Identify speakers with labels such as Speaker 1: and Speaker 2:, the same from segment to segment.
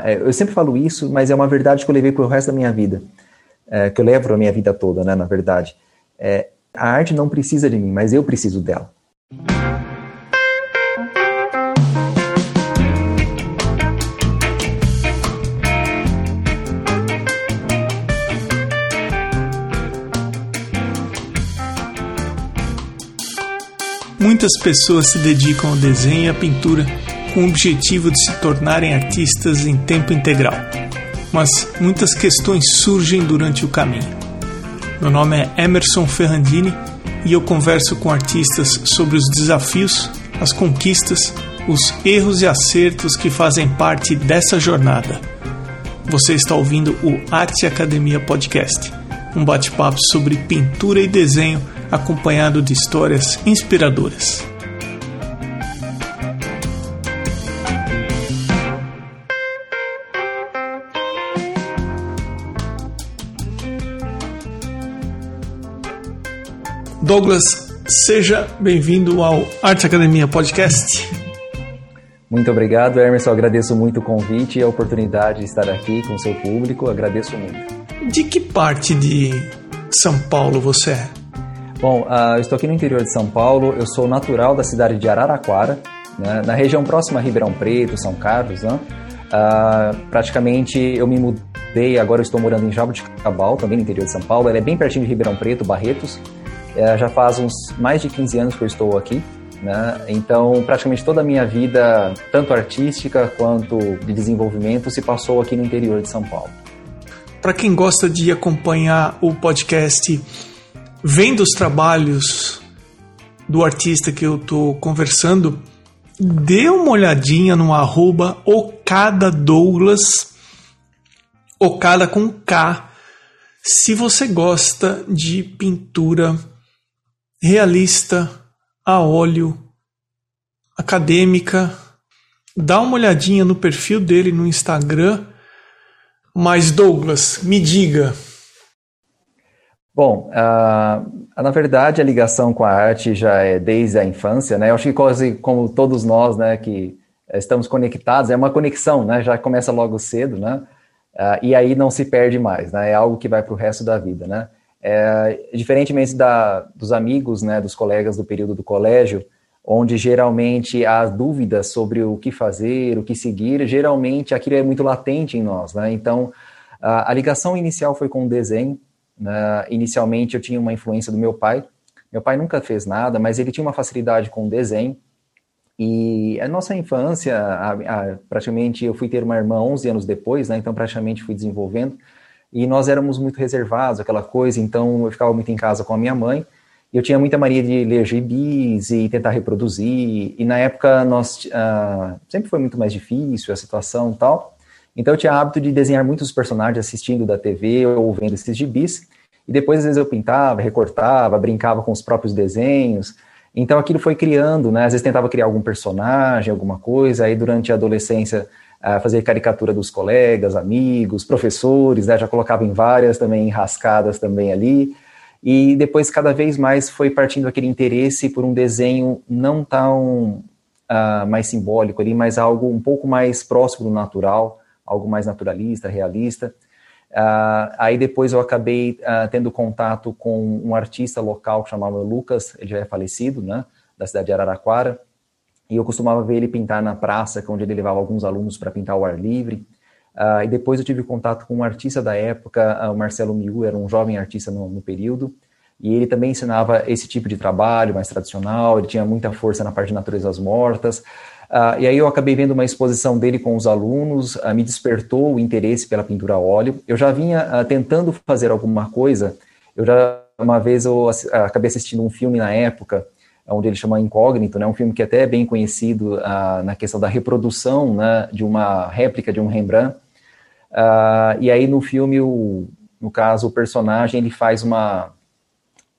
Speaker 1: É, eu sempre falo isso, mas é uma verdade que eu levei para o resto da minha vida, é, que eu levo a minha vida toda, né, na verdade. É, a arte não precisa de mim, mas eu preciso dela.
Speaker 2: Muitas pessoas se dedicam ao desenho e à pintura com o objetivo de se tornarem artistas em tempo integral. Mas muitas questões surgem durante o caminho. Meu nome é Emerson Ferrandini e eu converso com artistas sobre os desafios, as conquistas, os erros e acertos que fazem parte dessa jornada. Você está ouvindo o Arte Academia Podcast, um bate-papo sobre pintura e desenho acompanhado de histórias inspiradoras. Douglas, seja bem-vindo ao Arte Academia Podcast.
Speaker 1: Muito obrigado, Emerson. Eu agradeço muito o convite e a oportunidade de estar aqui com o seu público. agradeço muito.
Speaker 2: De que parte de São Paulo você é?
Speaker 1: Bom, uh, eu estou aqui no interior de São Paulo. Eu sou natural da cidade de Araraquara, né, na região próxima a Ribeirão Preto, São Carlos. Né? Uh, praticamente eu me mudei, agora eu estou morando em Jaboticabal, também no interior de São Paulo. Ela é bem pertinho de Ribeirão Preto, Barretos. É, já faz uns mais de 15 anos que eu estou aqui, né? Então, praticamente toda a minha vida, tanto artística quanto de desenvolvimento, se passou aqui no interior de São Paulo.
Speaker 2: Para quem gosta de acompanhar o podcast, vendo os trabalhos do artista que eu estou conversando, dê uma olhadinha no arroba Okada Douglas, Okada com K, se você gosta de pintura realista, a óleo, acadêmica. Dá uma olhadinha no perfil dele no Instagram. Mas, Douglas, me diga.
Speaker 1: Bom, uh, na verdade, a ligação com a arte já é desde a infância, né? Eu acho que quase como todos nós, né, que estamos conectados, é uma conexão, né? Já começa logo cedo, né? Uh, e aí não se perde mais, né? É algo que vai para o resto da vida, né? É, diferentemente da, dos amigos, né, dos colegas do período do colégio, onde geralmente há dúvidas sobre o que fazer, o que seguir, geralmente aquilo é muito latente em nós, né? Então, a, a ligação inicial foi com o desenho. Né? Inicialmente eu tinha uma influência do meu pai. Meu pai nunca fez nada, mas ele tinha uma facilidade com o desenho. E a nossa infância, a, a, praticamente eu fui ter uma irmã 11 anos depois, né? Então praticamente fui desenvolvendo e nós éramos muito reservados, aquela coisa, então eu ficava muito em casa com a minha mãe, e eu tinha muita mania de ler gibis e tentar reproduzir, e na época nós, uh, sempre foi muito mais difícil a situação tal, então eu tinha hábito de desenhar muitos personagens assistindo da TV ou vendo esses gibis, e depois às vezes eu pintava, recortava, brincava com os próprios desenhos, então aquilo foi criando, né, às vezes tentava criar algum personagem, alguma coisa, aí durante a adolescência fazer caricatura dos colegas, amigos, professores, né, já colocava em várias também enrascadas também ali, e depois cada vez mais foi partindo aquele interesse por um desenho não tão uh, mais simbólico ali, mas algo um pouco mais próximo do natural, algo mais naturalista, realista. Uh, aí depois eu acabei uh, tendo contato com um artista local que chamava Lucas, ele já é falecido, né, da cidade de Araraquara, e eu costumava ver ele pintar na praça, onde ele levava alguns alunos para pintar ao ar livre. Uh, e depois eu tive contato com um artista da época, uh, o Marcelo Miu, era um jovem artista no, no, período, e ele também ensinava esse tipo de trabalho mais tradicional, ele tinha muita força na parte de naturezas mortas. Uh, e aí eu acabei vendo uma exposição dele com os alunos, me despertou o interesse pela pintura a óleo. Eu já vinha tentando fazer alguma coisa, eu já, uma vez eu acabei assistindo um filme na época, onde ele chama Incógnito, né, um filme que até é bem conhecido uh, na questão da reprodução né, de uma réplica de um Rembrandt. Uh, e aí no filme, o, no caso, o personagem ele faz uma,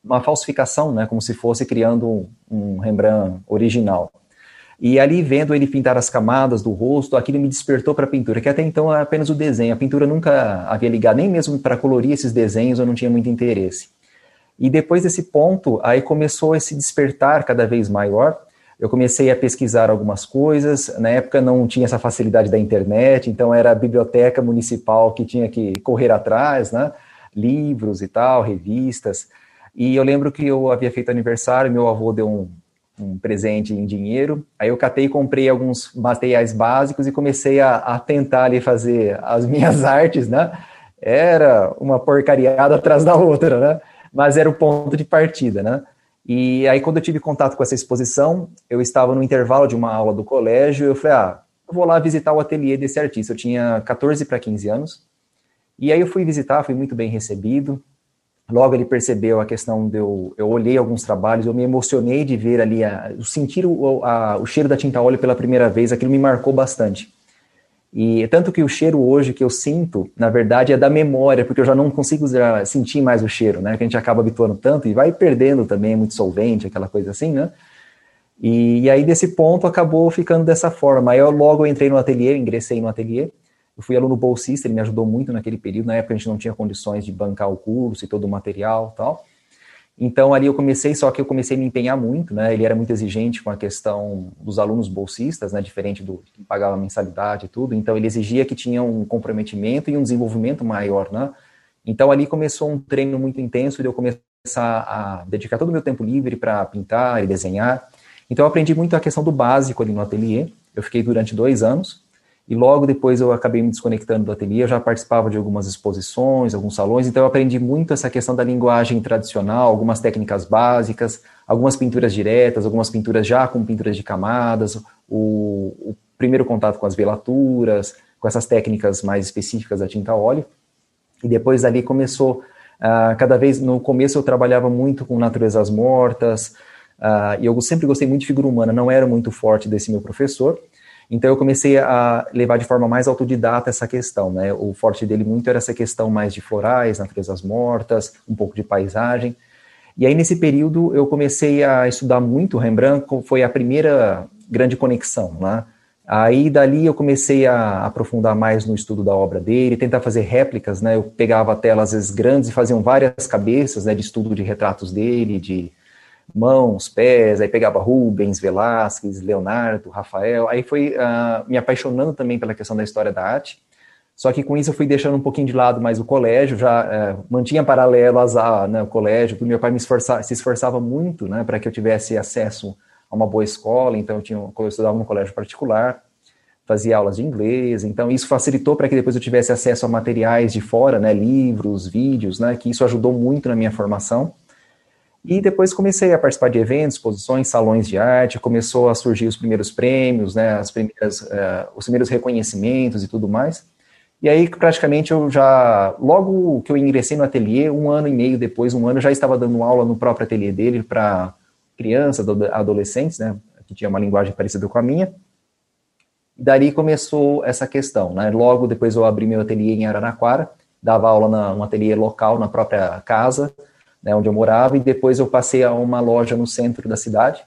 Speaker 1: uma falsificação, né, como se fosse criando um, um Rembrandt original. E ali, vendo ele pintar as camadas do rosto, aquilo me despertou para a pintura, que até então era apenas o desenho. A pintura nunca havia ligado, nem mesmo para colorir esses desenhos eu não tinha muito interesse. E depois desse ponto, aí começou esse despertar cada vez maior, eu comecei a pesquisar algumas coisas. Na época não tinha essa facilidade da internet, então era a biblioteca municipal que tinha que correr atrás, né? Livros e tal, revistas. E eu lembro que eu havia feito aniversário, meu avô deu um, um presente em dinheiro. Aí eu catei e comprei alguns materiais básicos e comecei a, a tentar ali fazer as minhas artes, né? Era uma porcariada atrás da outra, né? Mas era o ponto de partida, né? E aí, quando eu tive contato com essa exposição, eu estava no intervalo de uma aula do colégio, eu falei, ah, eu vou lá visitar o ateliê desse artista. Eu tinha 14 para 15 anos. E aí eu fui visitar, fui muito bem recebido. Logo ele percebeu a questão de eu, eu olhei alguns trabalhos, eu me emocionei de ver ali, a, sentir o, a, o cheiro da tinta óleo pela primeira vez, aquilo me marcou bastante. E tanto que o cheiro hoje que eu sinto, na verdade, é da memória, porque eu já não consigo sentir mais o cheiro, né? Que a gente acaba habituando tanto e vai perdendo também, é muito solvente, aquela coisa assim, né? E, e aí, desse ponto, acabou ficando dessa forma. Aí, eu logo entrei no ateliê, ingressei no ateliê. Eu fui aluno bolsista, ele me ajudou muito naquele período. Na época, a gente não tinha condições de bancar o curso e todo o material tal. Então ali eu comecei, só que eu comecei a me empenhar muito, né? Ele era muito exigente com a questão dos alunos bolsistas, né? Diferente do que pagava mensalidade e tudo. Então ele exigia que tinha um comprometimento e um desenvolvimento maior, né? Então ali começou um treino muito intenso de eu começar a dedicar todo o meu tempo livre para pintar e desenhar. Então eu aprendi muito a questão do básico ali no ateliê. Eu fiquei durante dois anos e logo depois eu acabei me desconectando do ateliê, eu já participava de algumas exposições, alguns salões, então eu aprendi muito essa questão da linguagem tradicional, algumas técnicas básicas, algumas pinturas diretas, algumas pinturas já com pinturas de camadas, o, o primeiro contato com as velaturas, com essas técnicas mais específicas da tinta óleo. E depois dali começou, uh, cada vez, no começo eu trabalhava muito com naturezas mortas, uh, e eu sempre gostei muito de figura humana, não era muito forte desse meu professor, então eu comecei a levar de forma mais autodidata essa questão, né? O forte dele muito era essa questão mais de florais, naturezas mortas, um pouco de paisagem. E aí nesse período eu comecei a estudar muito Rembrandt, foi a primeira grande conexão, né? Aí dali eu comecei a aprofundar mais no estudo da obra dele, tentar fazer réplicas, né? Eu pegava telas às vezes grandes e faziam várias cabeças, né, de estudo de retratos dele, de mãos, pés, aí pegava Rubens, Velázquez, Leonardo, Rafael, aí foi uh, me apaixonando também pela questão da história da arte, só que com isso eu fui deixando um pouquinho de lado mais o colégio, já uh, mantinha paralelo às, né, o colégio, porque meu pai me esforça, se esforçava muito, né, para que eu tivesse acesso a uma boa escola, então eu, tinha, eu estudava no colégio particular, fazia aulas de inglês, então isso facilitou para que depois eu tivesse acesso a materiais de fora, né, livros, vídeos, né, que isso ajudou muito na minha formação, e depois comecei a participar de eventos, exposições, salões de arte, começou a surgir os primeiros prêmios, né, as primeiras, uh, os primeiros reconhecimentos e tudo mais. E aí, praticamente, eu já, logo que eu ingressei no ateliê, um ano e meio depois, um ano, eu já estava dando aula no próprio ateliê dele para crianças, adolescentes, né, que tinha uma linguagem parecida com a minha. E dali começou essa questão, né, logo depois eu abri meu ateliê em Araraquara, dava aula na um ateliê local, na própria casa, né, onde eu morava, e depois eu passei a uma loja no centro da cidade.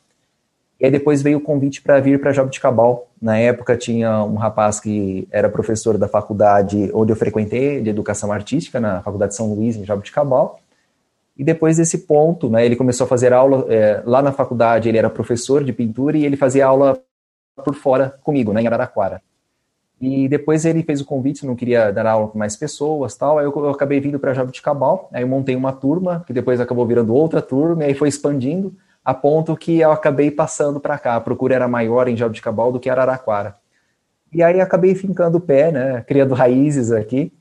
Speaker 1: E aí depois veio o convite para vir para Jabuticabal. Na época tinha um rapaz que era professor da faculdade onde eu frequentei, de educação artística, na Faculdade São Luís, em Jabuticabal. E depois desse ponto, né, ele começou a fazer aula, é, lá na faculdade ele era professor de pintura e ele fazia aula por fora comigo, né, em Araraquara. E depois ele fez o convite, não queria dar aula com mais pessoas, tal. Aí eu, eu acabei vindo para Jabuticabal, aí eu montei uma turma, que depois acabou virando outra turma, e aí foi expandindo, a ponto que eu acabei passando para cá. A procura era maior em Jabuticabal do que Araraquara. E aí acabei fincando o pé, né, criando raízes aqui.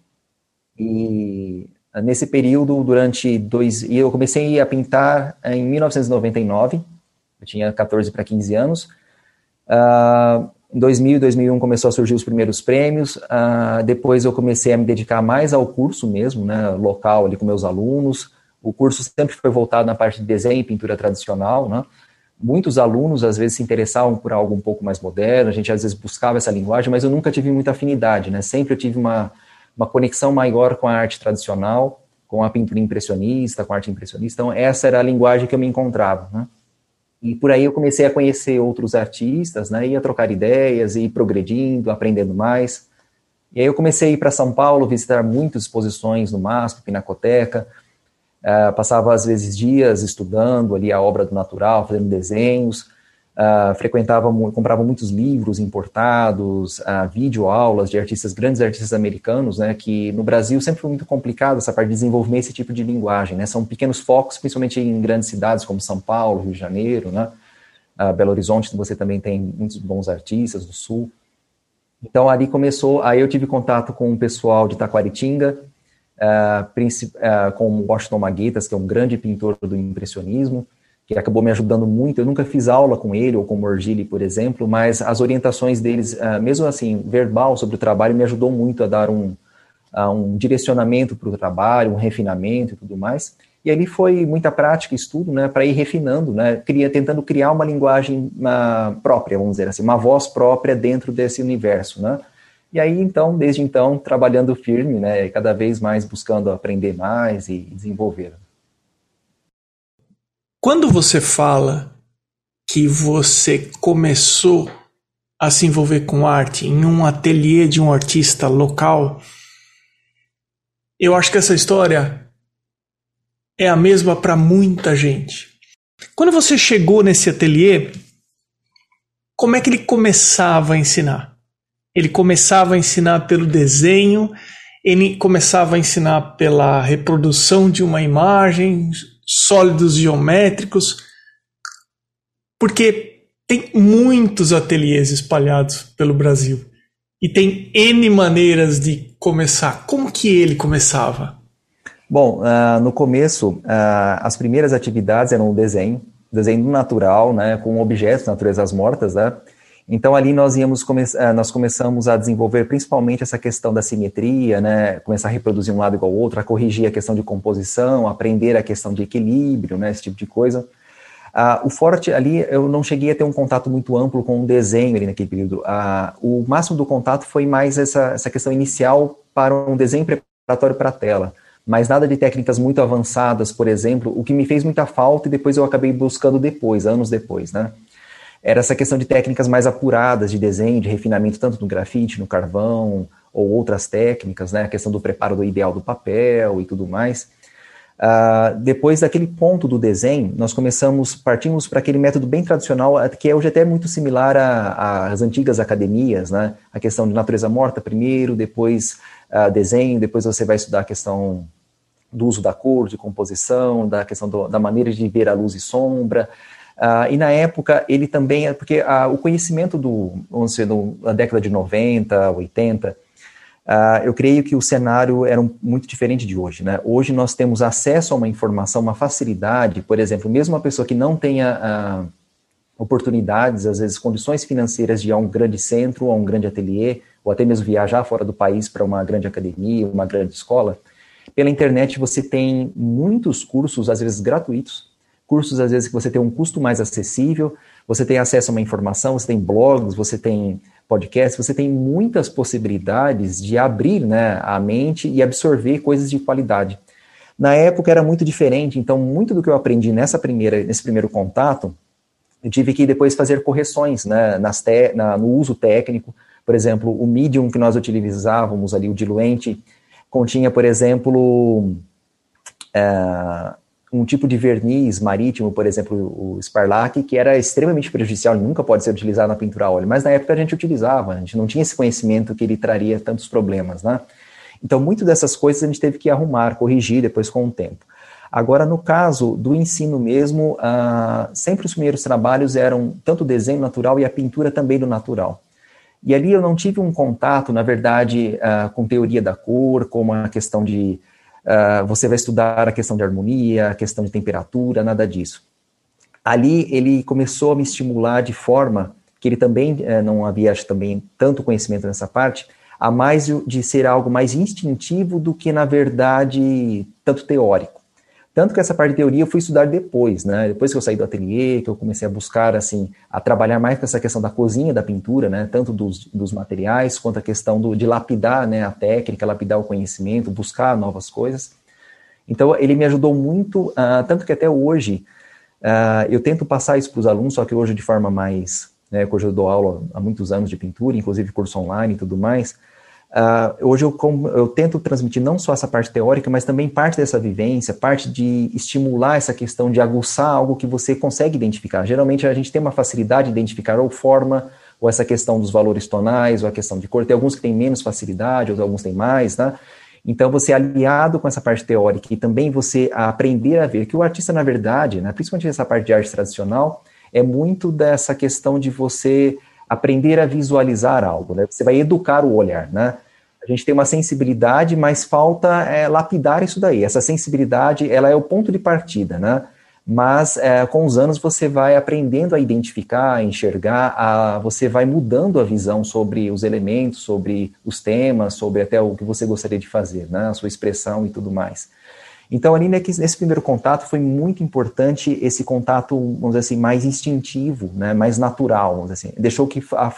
Speaker 1: E nesse período, durante dois... E eu comecei a pintar em 1999, eu tinha 14 para 15 anos. Uh, em 2000 e 2001 começou a surgir os primeiros prêmios, uh, depois eu comecei a me dedicar mais ao curso mesmo, né, local ali com meus alunos. O curso sempre foi voltado na parte de desenho e pintura tradicional, né? Muitos alunos às vezes se interessavam por algo um pouco mais moderno, a gente às vezes buscava essa linguagem, mas eu nunca tive muita afinidade, né? Sempre eu tive uma, uma conexão maior com a arte tradicional, com a pintura impressionista, com a arte impressionista. Então essa era a linguagem que eu me encontrava, né? E por aí eu comecei a conhecer outros artistas, né, ia trocar ideias, ir progredindo, aprendendo mais. E aí eu comecei a ir para São Paulo, visitar muitas exposições no MASP, Pinacoteca, uh, passava às vezes dias estudando ali a obra do natural, fazendo desenhos. Uh, frequentava, comprava muitos livros importados, uh, videoaulas de artistas, grandes artistas americanos, né, que no Brasil sempre foi muito complicado essa parte de desenvolver esse tipo de linguagem, né, são pequenos focos, principalmente em grandes cidades como São Paulo, Rio de Janeiro, né, uh, Belo Horizonte, você também tem muitos bons artistas do Sul. Então, ali começou, aí eu tive contato com o pessoal de Taquaritinga, uh, com o Washington Maguetas, que é um grande pintor do impressionismo, que acabou me ajudando muito. Eu nunca fiz aula com ele ou com o Morgili, por exemplo, mas as orientações deles, uh, mesmo assim, verbal sobre o trabalho, me ajudou muito a dar um, um direcionamento para o trabalho, um refinamento e tudo mais. E ali foi muita prática, estudo, né, para ir refinando, né, cria, tentando criar uma linguagem uh, própria, vamos dizer assim, uma voz própria dentro desse universo, né. E aí, então, desde então, trabalhando firme, né, cada vez mais buscando aprender mais e desenvolver.
Speaker 2: Quando você fala que você começou a se envolver com arte em um ateliê de um artista local, eu acho que essa história é a mesma para muita gente. Quando você chegou nesse ateliê, como é que ele começava a ensinar? Ele começava a ensinar pelo desenho, ele começava a ensinar pela reprodução de uma imagem, sólidos geométricos, porque tem muitos ateliês espalhados pelo Brasil e tem N maneiras de começar. Como que ele começava?
Speaker 1: Bom, uh, no começo, uh, as primeiras atividades eram o desenho, desenho natural, né, com objetos, naturezas mortas, né, então ali nós íamos come eh, nós começamos a desenvolver principalmente essa questão da simetria, né, começar a reproduzir um lado igual ao outro, a corrigir a questão de composição, aprender a questão de equilíbrio, né, esse tipo de coisa. Ah, o forte ali, eu não cheguei a ter um contato muito amplo com o desenho ali naquele período. Ah, o máximo do contato foi mais essa, essa questão inicial para um desenho preparatório para a tela mas nada de técnicas muito avançadas, por exemplo, o que me fez muita falta e depois eu acabei buscando depois, anos depois, né? Era essa questão de técnicas mais apuradas de desenho, de refinamento, tanto no grafite, no carvão, ou outras técnicas, né? A questão do preparo do ideal do papel e tudo mais. Uh, depois daquele ponto do desenho, nós começamos, partimos para aquele método bem tradicional, que é hoje até muito similar às antigas academias, né? A questão de natureza morta primeiro, depois uh, desenho, depois você vai estudar a questão do uso da cor, de composição, da questão do, da maneira de ver a luz e sombra, Uh, e na época ele também, porque uh, o conhecimento do, vamos dizer, do, da década de 90, 80, uh, eu creio que o cenário era um, muito diferente de hoje. Né? Hoje nós temos acesso a uma informação, uma facilidade, por exemplo, mesmo uma pessoa que não tenha ah, oportunidades, às vezes condições financeiras de ir a um grande centro, a um grande ateliê, ou até mesmo viajar fora do país para uma grande academia, uma grande escola, pela internet você tem muitos cursos, às vezes gratuitos, cursos às vezes que você tem um custo mais acessível, você tem acesso a uma informação, você tem blogs, você tem podcasts, você tem muitas possibilidades de abrir né, a mente e absorver coisas de qualidade. Na época era muito diferente, então muito do que eu aprendi nessa primeira, nesse primeiro contato, eu tive que depois fazer correções né, nas te, na, no uso técnico. Por exemplo, o medium que nós utilizávamos ali, o diluente, continha, por exemplo, uh, um tipo de verniz marítimo, por exemplo, o Sparlac, que era extremamente prejudicial, nunca pode ser utilizado na pintura a óleo, mas na época a gente utilizava, a gente não tinha esse conhecimento que ele traria tantos problemas, né? Então, muito dessas coisas a gente teve que arrumar, corrigir depois com o tempo. Agora, no caso do ensino mesmo, uh, sempre os primeiros trabalhos eram tanto o desenho natural e a pintura também do natural. E ali eu não tive um contato, na verdade, uh, com teoria da cor, como a questão de uh, você vai estudar a questão de harmonia, a questão de temperatura, nada disso. Ali ele começou a me estimular de forma que ele também uh, não havia também tanto conhecimento nessa parte, a mais de ser algo mais instintivo do que na verdade tanto teórico. Tanto que essa parte de teoria eu fui estudar depois, né? Depois que eu saí do ateliê, que eu comecei a buscar, assim, a trabalhar mais com essa questão da cozinha da pintura, né? Tanto dos, dos materiais, quanto a questão do, de lapidar, né? A técnica, lapidar o conhecimento, buscar novas coisas. Então, ele me ajudou muito, uh, tanto que até hoje uh, eu tento passar isso para os alunos, só que hoje de forma mais, né? Hoje eu dou aula há muitos anos de pintura, inclusive curso online e tudo mais, Uh, hoje eu, eu, tento transmitir não só essa parte teórica, mas também parte dessa vivência, parte de estimular essa questão de aguçar algo que você consegue identificar. Geralmente a gente tem uma facilidade de identificar ou forma, ou essa questão dos valores tonais, ou a questão de cor. Tem alguns que têm menos facilidade, outros alguns têm mais, né? Então, você aliado com essa parte teórica e também você aprender a ver que o artista, na verdade, né, principalmente essa parte de arte tradicional, é muito dessa questão de você aprender a visualizar algo, né? Você vai educar o olhar, né? A gente tem uma sensibilidade, mas falta é, lapidar isso daí. Essa sensibilidade, ela é o ponto de partida, né? Mas é, com os anos você vai aprendendo a identificar, a enxergar, a, você vai mudando a visão sobre os elementos, sobre os temas, sobre até o que você gostaria de fazer, né? A sua expressão e tudo mais. Então, ali nesse primeiro contato foi muito importante esse contato, vamos dizer assim, mais instintivo, né, mais natural, vamos dizer assim. Deixou que a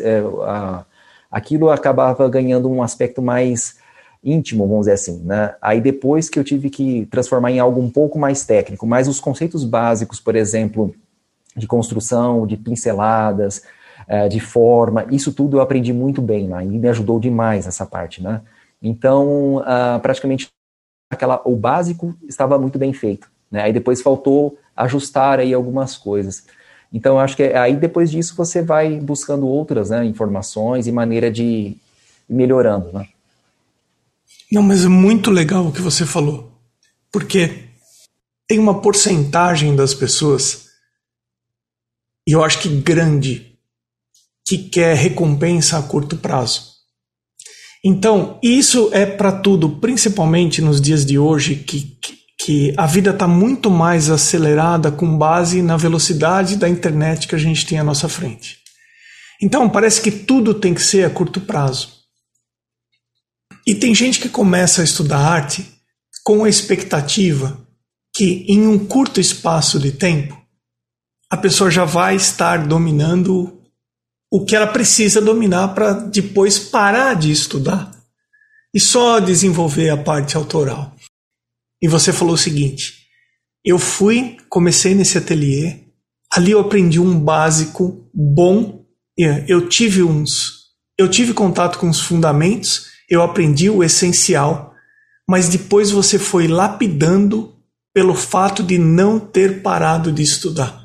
Speaker 1: é, a, aquilo acabava ganhando um aspecto mais íntimo, vamos dizer assim, né? Aí depois que eu tive que transformar em algo um pouco mais técnico, mas os conceitos básicos, por exemplo, de construção, de pinceladas, é, de forma, isso tudo eu aprendi muito bem lá, e me ajudou demais essa parte, né? Então, uh, praticamente aquela, o básico estava muito bem feito. Né? Aí depois faltou ajustar aí algumas coisas. Então, acho que aí depois disso você vai buscando outras né, informações e maneira de ir melhorando. Né?
Speaker 2: Não, mas é muito legal o que você falou, porque tem uma porcentagem das pessoas, e eu acho que grande, que quer recompensa a curto prazo. Então, isso é para tudo, principalmente nos dias de hoje, que, que, a vida está muito mais acelerada com base na velocidade da internet que a gente tem à nossa frente. Então, parece que tudo tem que ser a curto prazo. E tem gente que começa a estudar arte com a expectativa que, em um curto espaço de tempo, a pessoa já vai estar dominando o que ela precisa dominar para depois parar de estudar e só desenvolver a parte autoral. E você falou o seguinte: eu fui, comecei nesse ateliê, ali eu aprendi um básico bom, eu tive uns, eu tive contato com os fundamentos, eu aprendi o essencial, mas depois você foi lapidando pelo fato de não ter parado de estudar.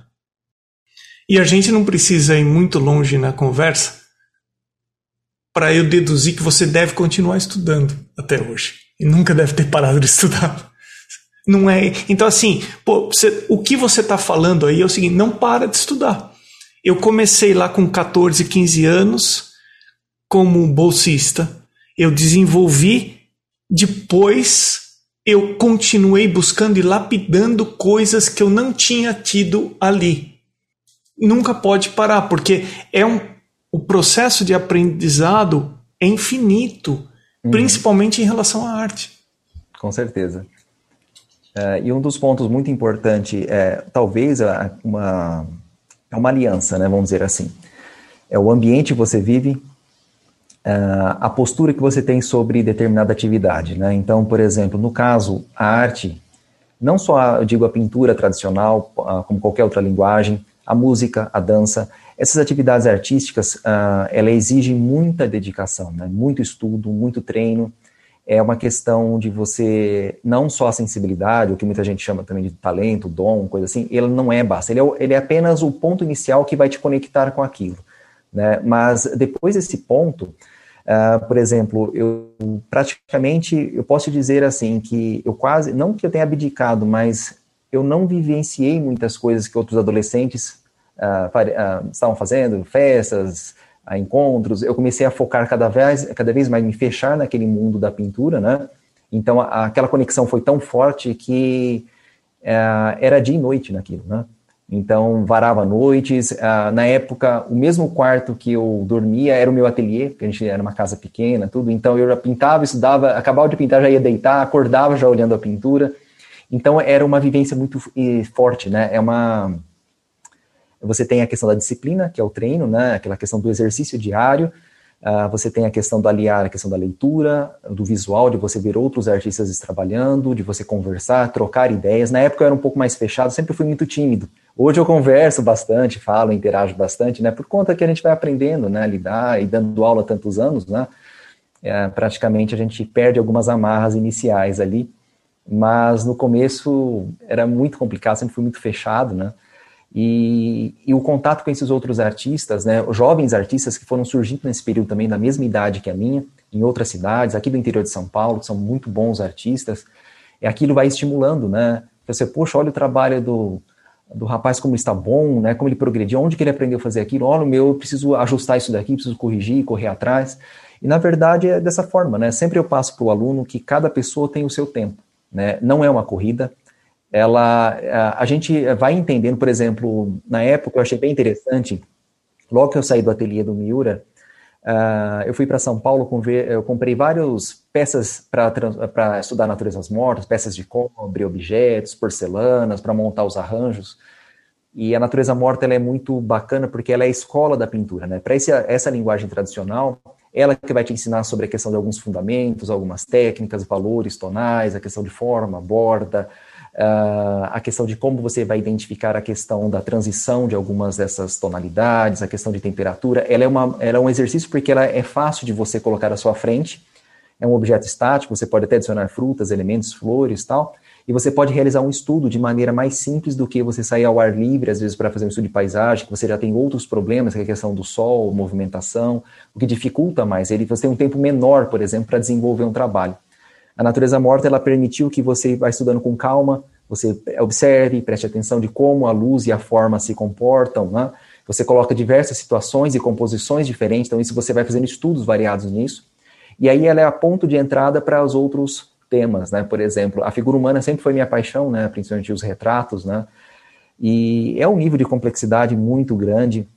Speaker 2: E a gente não precisa ir muito longe na conversa para eu deduzir que você deve continuar estudando até hoje. E nunca deve ter parado de estudar. Não é. Então, assim, pô, você, o que você está falando aí é o seguinte: não para de estudar. Eu comecei lá com 14, 15 anos como bolsista. Eu desenvolvi, depois eu continuei buscando e lapidando coisas que eu não tinha tido ali nunca pode parar, porque é um, o processo de aprendizado é infinito, uhum. principalmente em relação à arte.
Speaker 1: Com certeza. É, e um dos pontos muito importantes é talvez uma, é uma aliança, né, vamos dizer assim. É o ambiente que você vive, é, a postura que você tem sobre determinada atividade. Né? Então, por exemplo, no caso, a arte, não só, eu digo, a pintura tradicional, como qualquer outra linguagem, a música, a dança. Essas atividades artísticas, uh, ela exigem muita dedicação, né? muito estudo, muito treino. É uma questão de você, não só a sensibilidade, o que muita gente chama também de talento, dom, coisa assim, ele não é basta. Ele é, ele é apenas o ponto inicial que vai te conectar com aquilo. Né? Mas depois desse ponto, uh, por exemplo, eu praticamente, eu posso dizer assim, que eu quase, não que eu tenha abdicado, mas eu não vivenciei muitas coisas que outros adolescentes uh, uh, estavam fazendo, festas, uh, encontros. Eu comecei a focar cada vez, cada vez mais, me fechar naquele mundo da pintura, né? Então, a, aquela conexão foi tão forte que era dia e noite naquilo, né? Então, varava noites. na época, o mesmo quarto que eu dormia era o meu ateliê, porque a gente era uma casa pequena, tudo. Então, eu já pintava, estudava, acabava de pintar, já ia deitar, acordava já olhando a pintura. Então era uma vivência muito forte, né? É uma você tem a questão da disciplina, que é o treino, né? Aquela questão do exercício diário. Uh, você tem a questão do aliar, a questão da leitura, do visual, de você ver outros artistas trabalhando, de você conversar, trocar ideias. Na época eu era um pouco mais fechado, sempre fui muito tímido. Hoje eu converso bastante, falo, interajo bastante, né? Por conta que a gente vai aprendendo, né? Lidar e dando aula tantos anos, né? é, praticamente a gente perde algumas amarras iniciais ali, mas no começo era muito complicado, sempre fui muito fechado, né? E, e, o contato com esses outros artistas, né, jovens artistas que foram surgindo nesse período também, da mesma idade que a minha, em outras cidades, aqui do interior de São Paulo, que são muito bons artistas, e aquilo vai estimulando, né? Você, poxa, olha o trabalho do, do rapaz como está bom, né? Como ele progrediu, onde que ele aprendeu a fazer aquilo? Olha, meu, eu preciso ajustar isso daqui, preciso corrigir, correr atrás. E na verdade é dessa forma, né? Sempre eu passo para o aluno que cada pessoa tem o seu tempo, né? Não é uma corrida. Ela, a, a gente vai entendendo, por exemplo, na época eu achei bem interessante. Logo que eu saí do ateliê do Miura, Uh, eu fui para São Paulo, eu comprei várias peças para estudar naturezas mortas, peças de cobre, objetos, porcelanas, para montar os arranjos. E a natureza morta é muito bacana porque ela é a escola da pintura, né? Para essa linguagem tradicional, ela que vai te ensinar sobre a questão de alguns fundamentos, algumas técnicas, valores tonais, a questão de forma, borda, uh, a questão de como você vai identificar a questão da transição de algumas dessas tonalidades, a questão de temperatura. Ela é, uma, ela é um exercício porque ela é fácil de você colocar à sua frente, é um objeto estático, você pode até adicionar frutas, elementos, flores tal, e você pode realizar um estudo de maneira mais simples do que você sair ao ar livre, às vezes para fazer um estudo de paisagem, que você já tem outros problemas, que é a questão do sol, movimentação, o que dificulta mais. Ele, você tem um tempo menor, por exemplo, para desenvolver um trabalho. A natureza morta, ela permitiu que você vá estudando com calma, você observe, preste atenção de como a luz e a forma se comportam, né? Você coloca diversas situações e composições diferentes, então isso você vai fazendo estudos variados nisso. E aí ela é a ponto de entrada para os outros temas, né? Por exemplo, a figura humana sempre foi minha paixão, né? Principalmente os retratos, né? E é um nível de complexidade muito grande.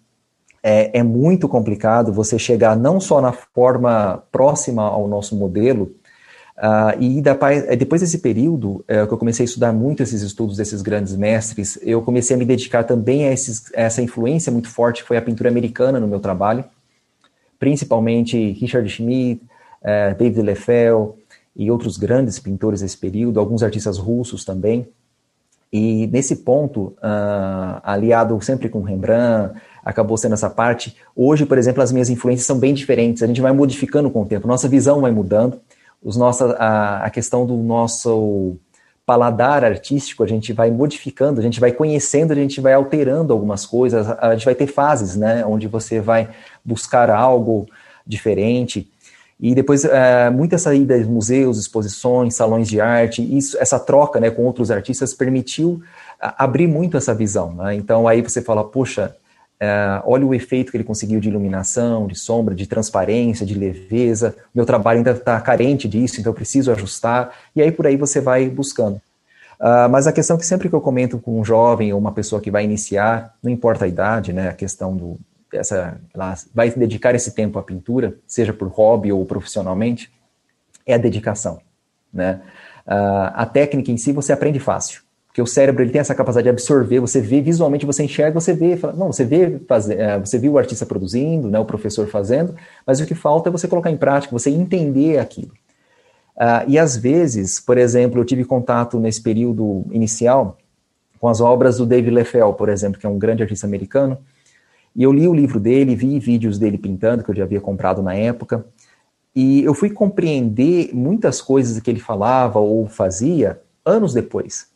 Speaker 1: É, é muito complicado você chegar não só na forma próxima ao nosso modelo, Uh, e eh, depois desse período, uh, que eu comecei a estudar muito esses estudos desses grandes mestres, eu comecei a me dedicar também a, esses, a essa influência muito forte que foi a pintura americana no meu trabalho, principalmente Richard Schmidt, uh, David Lefel e outros grandes pintores desse período, alguns artistas russos também. E nesse ponto, uh, aliado sempre com Rembrandt, acabou sendo essa parte. Hoje, por exemplo, as minhas influências são bem diferentes, a gente vai modificando com o tempo, nossa visão vai mudando os nossa, a, a questão do nosso paladar artístico, a gente vai modificando, a gente vai conhecendo, a gente vai alterando algumas coisas, a gente vai ter fases, né, onde você vai buscar algo diferente. E depois, é, muita saída de museus, exposições, salões de arte, isso, essa troca né, com outros artistas permitiu abrir muito essa visão. Né? Então, aí você fala, poxa, Uh, olha o efeito que ele conseguiu de iluminação, de sombra, de transparência, de leveza. Meu trabalho ainda está carente disso, então eu preciso ajustar. E aí por aí você vai buscando. Uh, mas a questão que sempre que eu comento com um jovem ou uma pessoa que vai iniciar, não importa a idade, né, a questão do essa, ela vai dedicar esse tempo à pintura, seja por hobby ou profissionalmente, é a dedicação, né? Uh, a técnica em si você aprende fácil. Porque o cérebro ele tem essa capacidade de absorver, você vê visualmente, você enxerga, você vê, fala, não, você vê, fazer, é, você viu o artista produzindo, né, o professor fazendo, mas o que falta é você colocar em prática, você entender aquilo. Uh, e às vezes, por exemplo, eu tive contato nesse período inicial com as obras do David Leffel, por exemplo, que é um grande artista americano, e eu li o livro dele, vi vídeos dele pintando, que eu já havia comprado na época, e eu fui compreender muitas coisas que ele falava ou fazia anos depois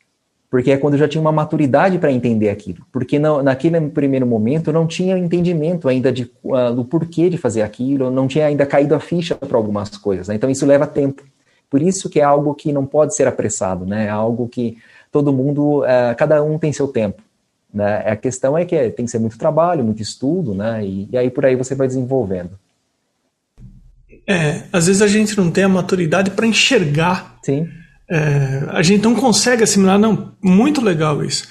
Speaker 1: porque é quando eu já tinha uma maturidade para entender aquilo. Porque não, naquele primeiro momento eu não tinha entendimento ainda de, uh, do porquê de fazer aquilo, não tinha ainda caído a ficha para algumas coisas. Né? Então isso leva tempo. Por isso que é algo que não pode ser apressado, né? É algo que todo mundo, uh, cada um tem seu tempo. Né? A questão é que tem que ser muito trabalho, muito estudo, né? E, e aí por aí você vai desenvolvendo.
Speaker 2: É, às vezes a gente não tem a maturidade para enxergar.
Speaker 1: Sim
Speaker 2: é, a gente não consegue assimilar, não. Muito legal isso.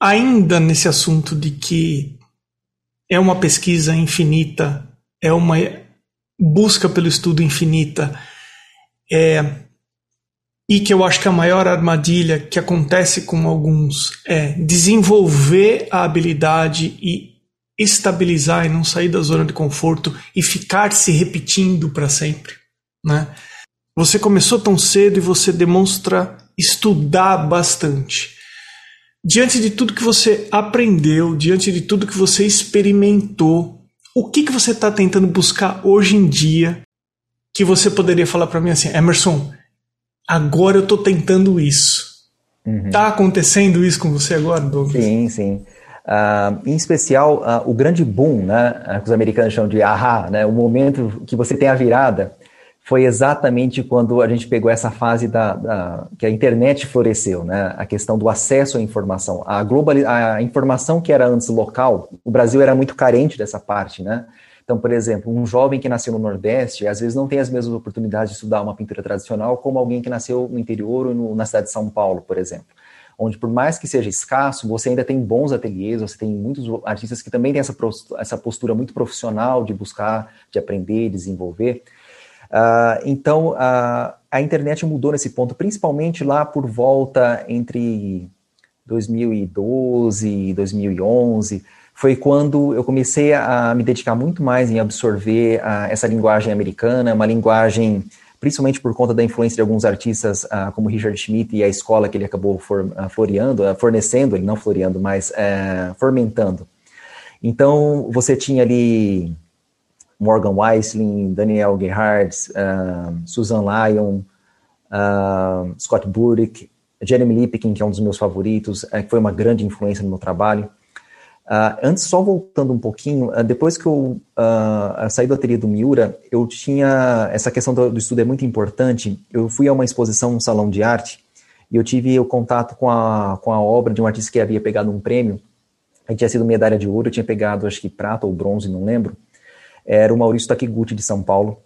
Speaker 2: Ainda nesse assunto de que é uma pesquisa infinita, é uma busca pelo estudo infinita, é, e que eu acho que a maior armadilha que acontece com alguns é desenvolver a habilidade e estabilizar e não sair da zona de conforto e ficar se repetindo para sempre, né? Você começou tão cedo e você demonstra estudar bastante. Diante de tudo que você aprendeu, diante de tudo que você experimentou, o que, que você está tentando buscar hoje em dia que você poderia falar para mim assim, Emerson, agora eu estou tentando isso. Uhum. Tá acontecendo isso com você agora, Douglas?
Speaker 1: Sim, sim. Uh, em especial, uh, o grande boom, né, que os americanos chamam de aha, né, o momento que você tem a virada, foi exatamente quando a gente pegou essa fase da, da, que a internet floresceu, né? A questão do acesso à informação, a global, a informação que era antes local, o Brasil era muito carente dessa parte, né? Então, por exemplo, um jovem que nasceu no Nordeste, às vezes não tem as mesmas oportunidades de estudar uma pintura tradicional como alguém que nasceu no interior ou no, na cidade de São Paulo, por exemplo. Onde, por mais que seja escasso, você ainda tem bons ateliês, você tem muitos artistas que também têm essa, essa postura muito profissional de buscar, de aprender, desenvolver. Uh, então, uh, a internet mudou nesse ponto, principalmente lá por volta entre 2012 e 2011. Foi quando eu comecei a me dedicar muito mais em absorver uh, essa linguagem americana, uma linguagem, principalmente por conta da influência de alguns artistas como Richard Schmidt e a escola que ele acabou for, floreando, fornecendo, ele não floreando, mas eh, fomentando. Então, você tinha ali Morgan Weisling, Daniel Gerhardt, Susan Lyon, Scott Burdick, Jeremy Lipkin, que é um dos meus favoritos, uh, que foi uma grande influência no meu trabalho. Uh, antes, só voltando um pouquinho, uh, depois que eu uh, saí do ateliê do Miura, eu tinha essa questão do, do, estudo é muito importante. Eu fui a uma exposição no salão de arte e eu tive o contato com a, com a obra de um artista que havia pegado um prêmio. Ele tinha sido medalha de ouro, eu tinha pegado acho que prata ou bronze, não lembro era o Maurício Takiguchi de São Paulo.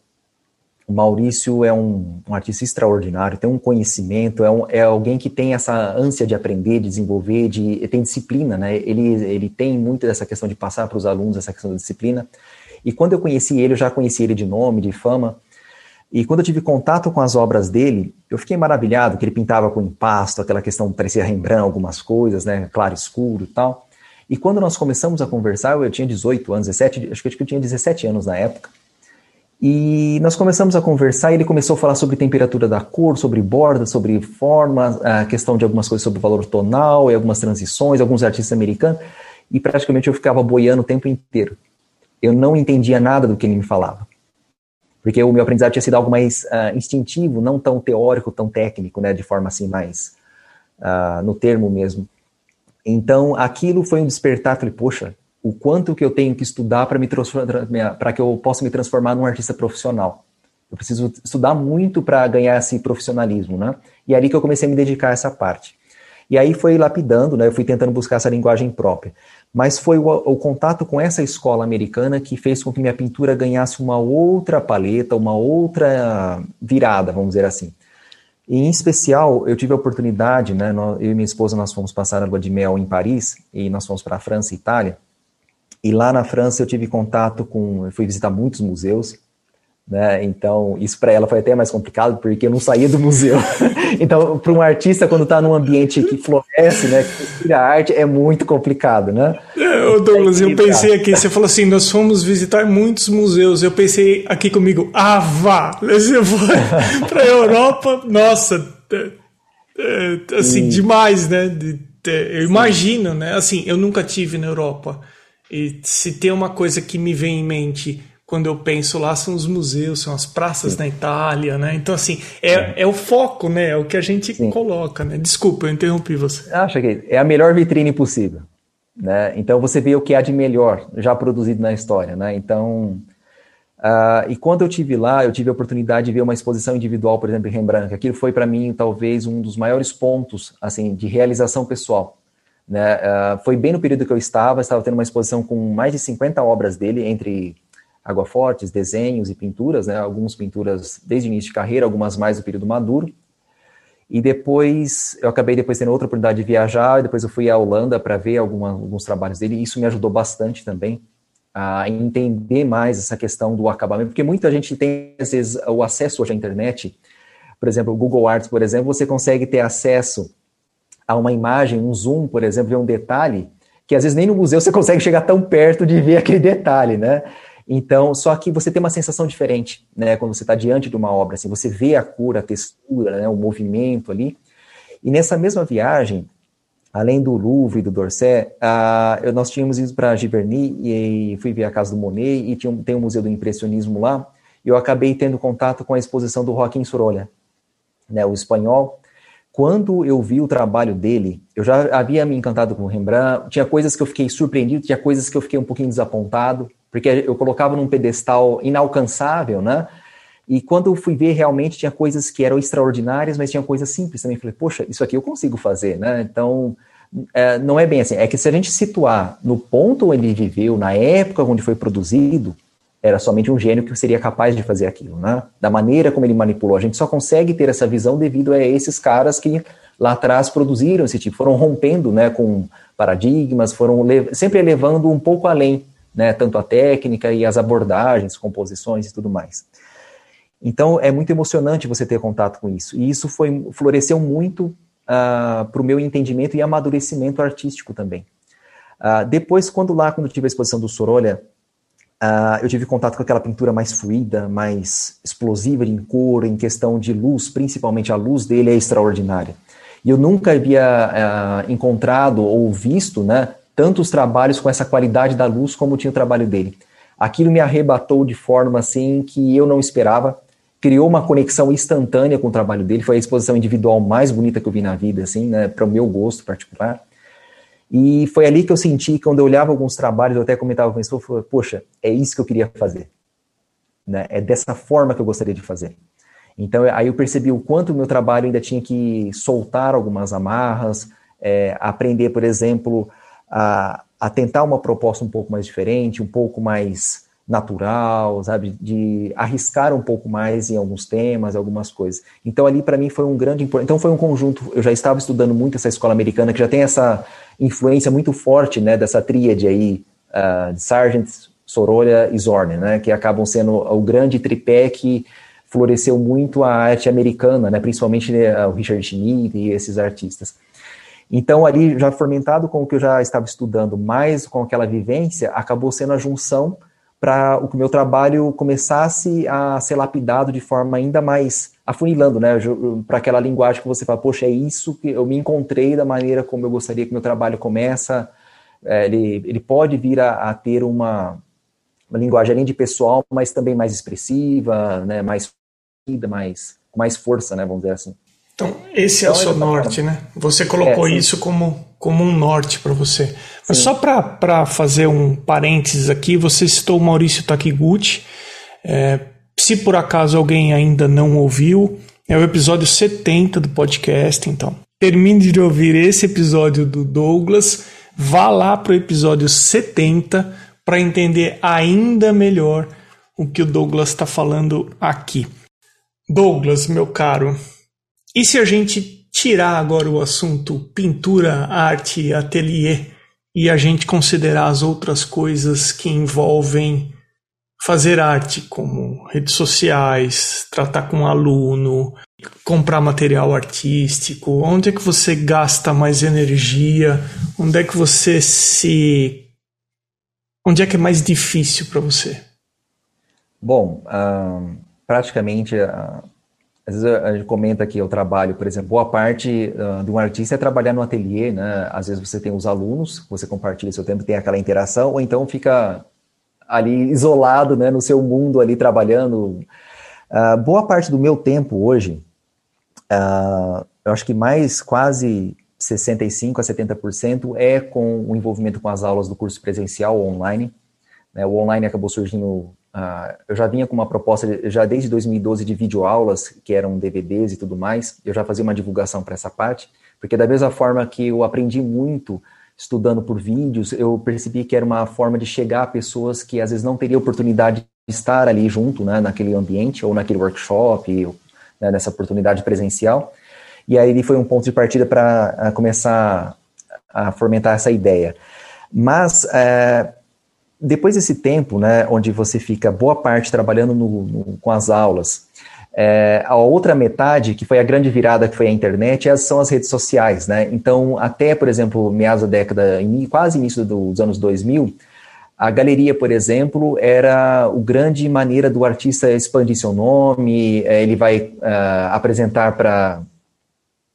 Speaker 1: O Maurício é um, um artista extraordinário, tem um conhecimento, é, um, é, alguém que tem essa ânsia de aprender, de desenvolver, de tem disciplina, né? Ele, ele tem muito dessa questão de passar para os alunos essa questão da disciplina. E quando eu conheci ele, eu já conheci ele de nome, de fama. E quando eu tive contato com as obras dele, eu fiquei maravilhado que ele pintava com impasto, aquela questão parecia Rembrandt, algumas coisas, né? Claro, escuro e tal. E quando nós começamos a conversar, eu tinha 18 anos, 17, acho que eu tinha 17 anos na época. E nós começamos a conversar e ele começou a falar sobre temperatura da cor, sobre borda, sobre forma, a questão de algumas coisas sobre valor tonal e algumas transições, alguns artistas americanos. E praticamente eu ficava boiando o tempo inteiro. Eu não entendia nada do que ele me falava. Porque o meu aprendizado tinha sido algo mais uh, instintivo, não tão teórico, tão técnico, né, de forma assim mais uh, no termo mesmo. Então, aquilo foi um despertar. Falei, poxa, o quanto que eu tenho que estudar para me para que eu possa me transformar num artista profissional. Eu preciso estudar muito para ganhar esse profissionalismo, né? E é ali que eu comecei a me dedicar a essa parte. E aí foi lapidando, né? Eu fui tentando buscar essa linguagem própria. Mas foi o, o, contato com essa escola americana que fez com que minha pintura ganhasse uma outra paleta, uma outra virada, vamos dizer assim. E, em especial, eu tive a oportunidade, né, eu e minha esposa, nós fomos passar a lua de mel em Paris, e nós fomos para a França e Itália, e lá na França eu tive contato com, eu fui visitar muitos museus, né? Então, isso para ela foi até mais complicado, porque eu não saía do museu. então, para um artista, quando está num ambiente que floresce, né, que inspira arte, é muito complicado, né?
Speaker 2: É, Douglas, eu pensei aqui, você falou assim, nós fomos visitar muitos museus, eu pensei aqui comigo, ah, vá, você foi para a Europa, nossa, é, é, assim, demais, né? Eu imagino, né? Assim, eu nunca tive na Europa, e se tem uma coisa que me vem em mente quando eu penso lá, são os museus, são as praças Sim. na Itália, né? Então, assim, é, é. o foco, né? É o que a gente Sim. coloca, né? Desculpa, eu interrompi você.
Speaker 1: Acho que é a melhor vitrine possível, né? Então, você vê o que há de melhor já produzido na história, né? Então, uh, e quando eu tive lá, eu tive a oportunidade de ver uma exposição individual, por exemplo, em Rembrandt. Aquilo foi para mim, talvez, um dos maiores pontos, assim, de realização pessoal. Né? Uh, foi bem no período que eu estava, estava tendo uma exposição com mais de 50 obras dele, entre fortes, desenhos e pinturas, né? Algumas pinturas desde o início de carreira, algumas mais do período maduro. E depois, eu acabei depois tendo outra oportunidade de viajar, e depois eu fui à Holanda para ver alguma, alguns trabalhos dele, e isso me ajudou bastante também a entender mais essa questão do acabamento, porque muita gente tem, às vezes, o acesso hoje à internet, por exemplo, o Google Arts, por exemplo, você consegue ter acesso a uma imagem, um zoom, por exemplo, ver um detalhe, que às vezes nem no museu você consegue chegar tão perto de ver aquele detalhe, né? Então, só que você tem uma sensação diferente, né, quando você está diante de uma obra, assim, você vê a cor, a textura, né, o movimento ali. E nessa mesma viagem, além do Louvre e do Dorset, uh, nós tínhamos ido para Giverny e fui ver a casa do Monet e tinha, tem um museu do impressionismo lá. e eu acabei tendo contato com a exposição do Joaquim Sorolla, né, o espanhol. Quando eu vi o trabalho dele, eu já havia me encantado com o Rembrandt, tinha coisas que eu fiquei surpreendido, tinha coisas que eu fiquei um pouquinho desapontado, porque eu colocava num pedestal inalcançável, né? E quando eu fui ver, realmente tinha coisas que eram extraordinárias, mas tinha coisas simples também. Falei, poxa, isso aqui eu consigo fazer, né? Então, é, não é bem assim. É que se a gente situar no ponto onde ele viveu, na época onde foi produzido, era somente um gênio que seria capaz de fazer aquilo, né? Da maneira como ele manipulou. A gente só consegue ter essa visão devido a esses caras que lá atrás produziram esse tipo, foram rompendo, né, com paradigmas, foram sempre elevando um pouco além, né, tanto a técnica e as abordagens, composições e tudo mais. Então é muito emocionante você ter contato com isso. E isso foi floresceu muito uh, ah, para o meu entendimento e amadurecimento artístico também. Uh, depois, quando lá, quando tive a exposição do Sorolha, Uh, eu tive contato com aquela pintura mais fluida, mais explosiva em cor, em questão de luz, principalmente a luz dele é extraordinária. E eu nunca havia uh, encontrado ou visto né, tantos trabalhos com essa qualidade da luz como tinha o trabalho dele. Aquilo me arrebatou de forma assim que eu não esperava, criou uma conexão instantânea com o trabalho dele, foi a exposição individual mais bonita que eu vi na vida, assim, né, para o meu gosto particular. E foi ali que eu senti, quando eu olhava alguns trabalhos, eu até comentava com isso, eu falei, poxa, é isso que eu queria fazer. Né? É dessa forma que eu gostaria de fazer. Então, aí eu percebi o quanto o meu trabalho ainda tinha que soltar algumas amarras, é, aprender, por exemplo, a, a tentar uma proposta um pouco mais diferente, um pouco mais natural, sabe, de arriscar um pouco mais em alguns temas, algumas coisas. Então ali para mim foi um grande então foi um conjunto. Eu já estava estudando muito essa escola americana que já tem essa influência muito forte, né, dessa tríade aí uh, de Sargent, Sorolla e Zorn, né, que acabam sendo o grande tripé que floresceu muito a arte americana, né, principalmente né, o Richard Schmidt e esses artistas. Então, ali, já fermentado com o que eu já estava estudando, mais com aquela vivência, acabou sendo a junção para o que o meu trabalho começasse a ser lapidado de forma ainda mais afunilando, né, para aquela linguagem que você fala, poxa, é isso que eu me encontrei da maneira como eu gostaria que meu trabalho começa, é, ele, ele pode vir a, a ter uma, uma linguagem além de pessoal, mas também mais expressiva, né, mais mais mais força, né, vamos dizer assim.
Speaker 2: Então, esse é então, o seu norte, né? Você colocou é, isso como, como um norte para você. Mas sim. só para fazer um parênteses aqui, você citou o Maurício Takiguchi. É, se por acaso alguém ainda não ouviu, é o episódio 70 do podcast, então. Termine de ouvir esse episódio do Douglas, vá lá para o episódio 70 para entender ainda melhor o que o Douglas está falando aqui. Douglas, meu caro, e se a gente tirar agora o assunto pintura, arte, ateliê e a gente considerar as outras coisas que envolvem fazer arte, como redes sociais, tratar com um aluno, comprar material artístico, onde é que você gasta mais energia, onde é que você se. onde é que é mais difícil para você?
Speaker 1: Bom, uh, praticamente uh, às vezes a gente comenta que o trabalho, por exemplo, boa parte uh, de um artista é trabalhar no ateliê, né? Às vezes você tem os alunos, você compartilha seu tempo, tem aquela interação, ou então fica ali isolado, né, no seu mundo ali trabalhando. Uh, boa parte do meu tempo hoje, uh, eu acho que mais quase 65 a 70% é com o envolvimento com as aulas do curso presencial online. Né? O online acabou surgindo Uh, eu já vinha com uma proposta, já desde 2012, de videoaulas, que eram DVDs e tudo mais, eu já fazia uma divulgação para essa parte, porque da mesma forma que eu aprendi muito estudando por vídeos, eu percebi que era uma forma de chegar a pessoas que às vezes não teriam oportunidade de estar ali junto, né, naquele ambiente, ou naquele workshop, ou, né, nessa oportunidade presencial, e aí foi um ponto de partida para começar a fomentar essa ideia. Mas, é, depois desse tempo, né, onde você fica boa parte trabalhando no, no, com as aulas, é, a outra metade, que foi a grande virada, que foi a internet, essas são as redes sociais, né? Então, até, por exemplo, meados da década, quase início dos anos 2000, a galeria, por exemplo, era o grande maneira do artista expandir seu nome, é, ele vai uh, apresentar para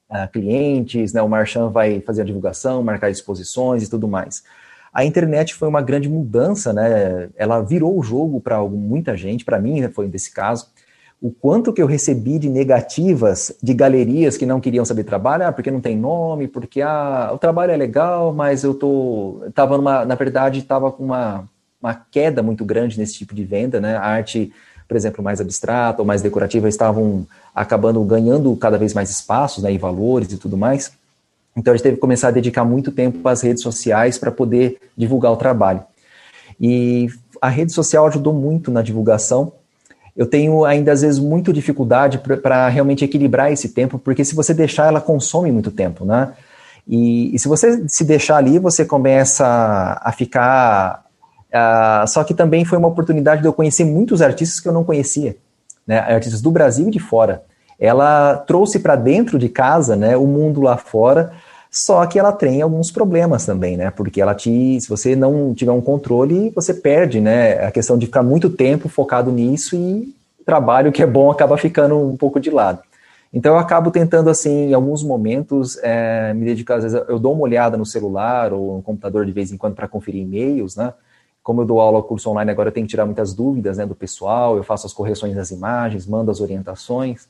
Speaker 1: uh, clientes, né? o Marchand vai fazer a divulgação, marcar exposições e tudo mais. a internet foi uma grande mudança, né? Ela virou o jogo para muita gente, para mim né, foi desse caso. O quanto que eu recebi de negativas de galerias que não queriam saber trabalhar, porque não tem nome, porque ah, o trabalho é legal, mas eu tô tava numa, na verdade, estava com uma, uma queda muito grande nesse tipo de venda, né? A arte, por exemplo, mais abstrata ou mais decorativa estavam acabando ganhando cada vez mais espaços, né, e valores e tudo mais. Então a gente teve que começar a dedicar muito tempo às redes sociais para poder divulgar o trabalho. E a rede social ajudou muito na divulgação. Eu tenho ainda às vezes muito dificuldade para realmente equilibrar esse tempo, porque se você deixar, ela consome muito tempo, né? E, e se você se deixar ali, você começa a ficar. Uh, só que também foi uma oportunidade de eu conhecer muitos artistas que eu não conhecia, né? Artistas do Brasil e de fora. Ela trouxe para dentro de casa, né, o mundo lá fora só que ela tem alguns problemas também, né? Porque ela te, se você não tiver um controle, você perde, né? A questão de ficar muito tempo focado nisso e trabalho que é bom acaba ficando um pouco de lado. Então eu acabo tentando, assim, em alguns momentos, é, me dedicar, às vezes eu dou uma olhada no celular ou no computador de vez em quando para conferir e-mails, né? Como eu dou aula curso online agora, eu tenho que tirar muitas dúvidas né, do pessoal, eu faço as correções das imagens, mando as orientações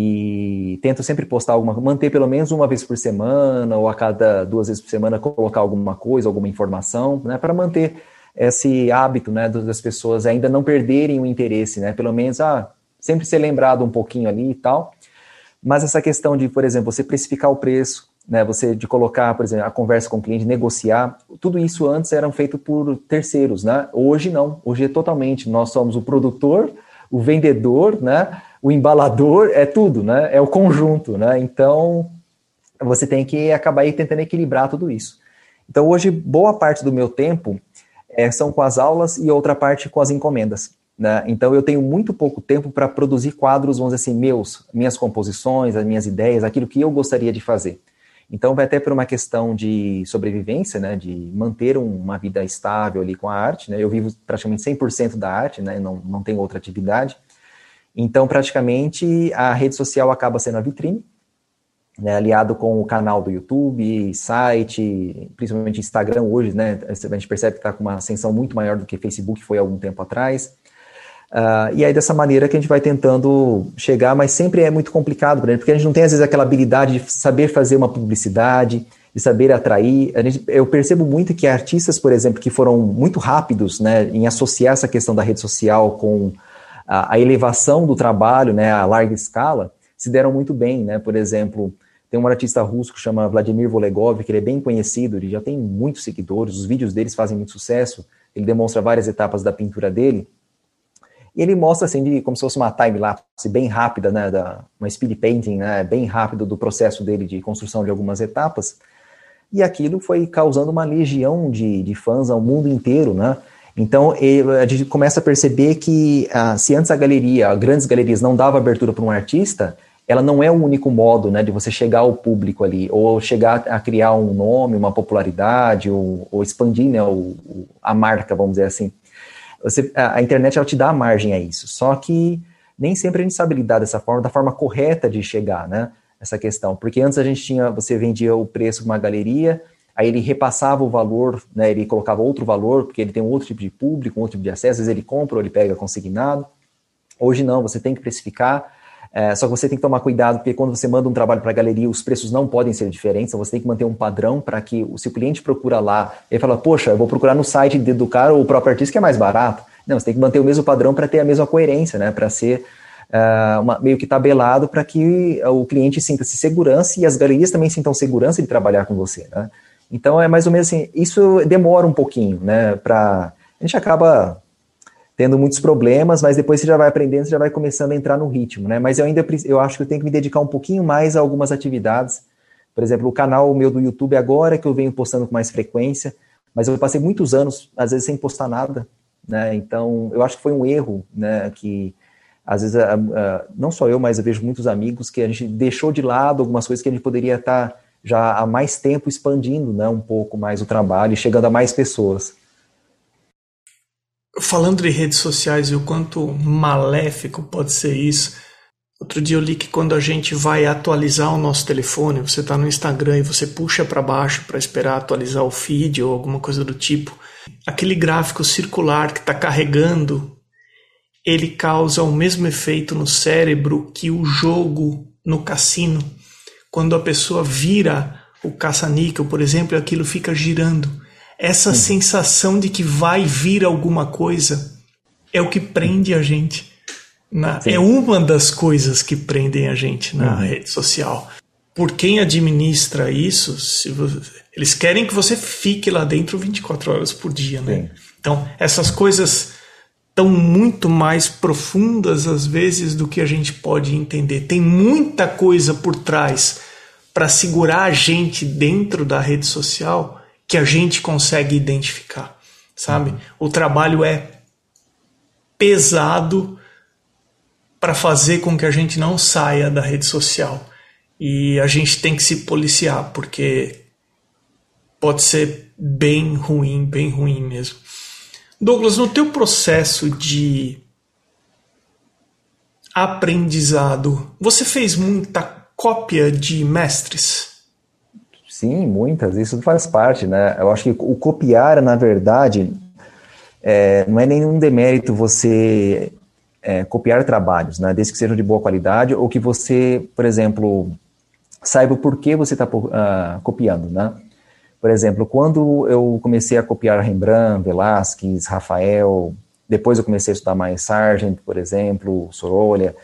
Speaker 1: e tento sempre postar alguma, manter pelo menos uma vez por semana ou a cada duas vezes por semana colocar alguma coisa, alguma informação, né, para manter esse hábito, né, das pessoas ainda não perderem o interesse, né, pelo menos, ah, sempre ser lembrado um pouquinho ali e tal, mas essa questão de, por exemplo, você precificar o preço, né, você de colocar, por exemplo, a conversa com o cliente, negociar, tudo isso antes era feito por terceiros, né, hoje não, hoje é totalmente, nós somos o produtor, o vendedor, né, o embalador é tudo, né? É o conjunto, né? Então você tem que acabar aí tentando equilibrar tudo isso. Então hoje boa parte do meu tempo é, são com as aulas e outra parte com as encomendas. Né? Então eu tenho muito pouco tempo para produzir quadros, vamos dizer assim, meus, minhas composições, as minhas ideias, aquilo que eu gostaria de fazer. Então vai até por uma questão de sobrevivência, né, de manter uma vida estável ali com a arte, né? Eu vivo praticamente 100% da arte, né? Não, não tenho outra atividade. Então, praticamente, a rede social acaba sendo a vitrine, né, aliado com o canal do YouTube, site, principalmente Instagram hoje, né, a gente percebe que está com uma ascensão muito maior do que Facebook foi há algum tempo atrás. Uh, e aí, dessa maneira que a gente vai tentando chegar, mas sempre é muito complicado, porque a gente não tem, às vezes, aquela habilidade de saber fazer uma publicidade, de saber atrair. Gente, eu percebo muito que artistas, por exemplo, que foram muito rápidos né, em associar essa questão da rede social com a, a, elevação do trabalho, né, a larga escala, se deram muito bem, né? Por exemplo, tem um artista russo que chama Vladimir Volegov, que ele é bem conhecido, ele já tem muitos seguidores, os vídeos deles fazem muito sucesso, ele demonstra várias etapas da pintura dele, e ele mostra assim, de, como se fosse uma time-lapse bem rápida, né, da, uma speed painting, né, bem rápido do processo dele de construção de algumas etapas, e aquilo foi causando uma legião de, de fãs ao mundo inteiro, né, então, a gente começa a perceber que ah, se antes a galeria, grandes galerias, não dava abertura para um artista, ela não é o único modo né, de você chegar ao público ali, ou chegar a criar um nome, uma popularidade, ou, ou expandir né, o, a marca, vamos dizer assim. Você, a, internet ela te dá margem a isso, só que nem sempre a gente sabe lidar dessa forma, da forma correta de chegar, né? Essa questão. Porque antes a gente tinha, você vendia o preço para uma galeria, aí ele repassava o valor, né, ele colocava outro valor, porque ele tem um outro tipo de público, um outro tipo de acesso, às vezes ele compra ou ele pega consignado. Hoje não, você tem que precificar, é, só que você tem que tomar cuidado, porque quando você manda um trabalho para a galeria, os preços não podem ser diferentes, então você tem que manter um padrão para que, se o cliente procura lá, ele fala, poxa, eu vou procurar no site do cara ou o próprio artista que é mais barato. Não, você tem que manter o mesmo padrão para ter a mesma coerência, né, para ser uh, uma, meio que tabelado para que o cliente sinta-se segurança e as galerias também sintam segurança de trabalhar com você, né. Então é mais ou menos assim, isso demora um pouquinho, né? Pra, a gente acaba tendo muitos problemas, mas depois você já vai aprendendo, você já vai começando a entrar no ritmo, né? Mas eu ainda eu acho que eu tenho que me dedicar um pouquinho mais a algumas atividades. Por exemplo, o canal meu do YouTube agora que eu venho postando com mais frequência, mas eu passei muitos anos às vezes sem postar nada, né? Então eu acho que foi um erro, né? Que às vezes não só eu, mas eu vejo muitos amigos que a gente deixou de lado algumas coisas que a gente poderia estar tá já há mais tempo expandindo né, um pouco mais o trabalho e chegando a mais pessoas.
Speaker 2: Falando de redes sociais e o quanto maléfico pode ser isso, Outro dia eu li que quando a gente vai atualizar o nosso telefone, você está no Instagram e você puxa para baixo para esperar atualizar o feed ou alguma coisa do tipo, aquele gráfico circular que está carregando, ele causa o mesmo efeito no cérebro que o jogo no cassino. Quando a pessoa vira o caça-níquel, por exemplo, aquilo fica girando. Essa sensação de que vai vir alguma coisa é o que prende a gente. Na, é uma das coisas que prendem a gente na uhum. rede social. Por quem administra isso, você, eles querem que você fique lá dentro 24 horas por dia, né? Sim. Então, essas coisas estão muito mais profundas às vezes do que a gente pode entender. Tem muita coisa por trás para segurar a gente dentro da rede social que a gente consegue identificar, sabe? Uhum. O trabalho é pesado para fazer com que a gente não saia da rede social. E a gente tem que se policiar, porque pode ser bem ruim, bem ruim mesmo. Douglas, no teu processo de aprendizado, você fez muita cópia de mestres?
Speaker 1: Sim, muitas. Isso faz parte, né? Eu acho que o copiar, na verdade, é, não é nenhum demérito você é, copiar trabalhos, né? Desde que sejam de boa qualidade ou que você, por exemplo, saiba o porquê você está uh, ah, copiando, né? Por exemplo, quando eu comecei a copiar Rembrandt, Velázquez, Rafael, depois eu comecei a estudar mais Sargent, por exemplo, Sorolla,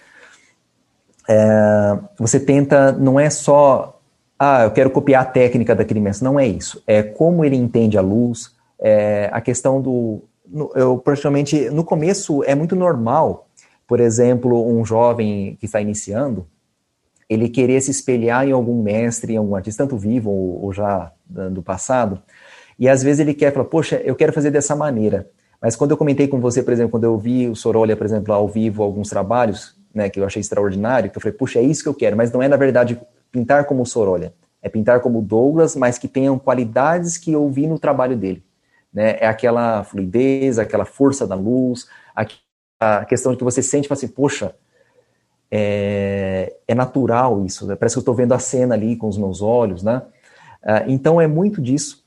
Speaker 1: é, você tenta, não é só, ah, eu quero copiar a técnica daquele mestre, não é isso. É como ele entende a luz, é a questão do, eu praticamente, no começo é muito normal, por exemplo, um jovem que está iniciando, ele querer se espelhar em algum mestre, em algum artista, tanto vivo ou, ou já do passado, e às vezes ele quer falar, poxa, eu quero fazer dessa maneira. Mas quando eu comentei com você, por exemplo, quando eu vi o Sorolha, por exemplo, ao vivo, alguns trabalhos, né, que eu achei extraordinário, que eu falei, puxa, é isso que eu quero, mas não é, na verdade, pintar como o Sorolha, é pintar como Douglas, mas que tenham qualidades que eu vi no trabalho dele. Né? É aquela fluidez, aquela força da luz, a questão de que você sente, assim, poxa, é, é natural isso, né? parece que eu estou vendo a cena ali com os meus olhos, né? Uh, então é muito disso.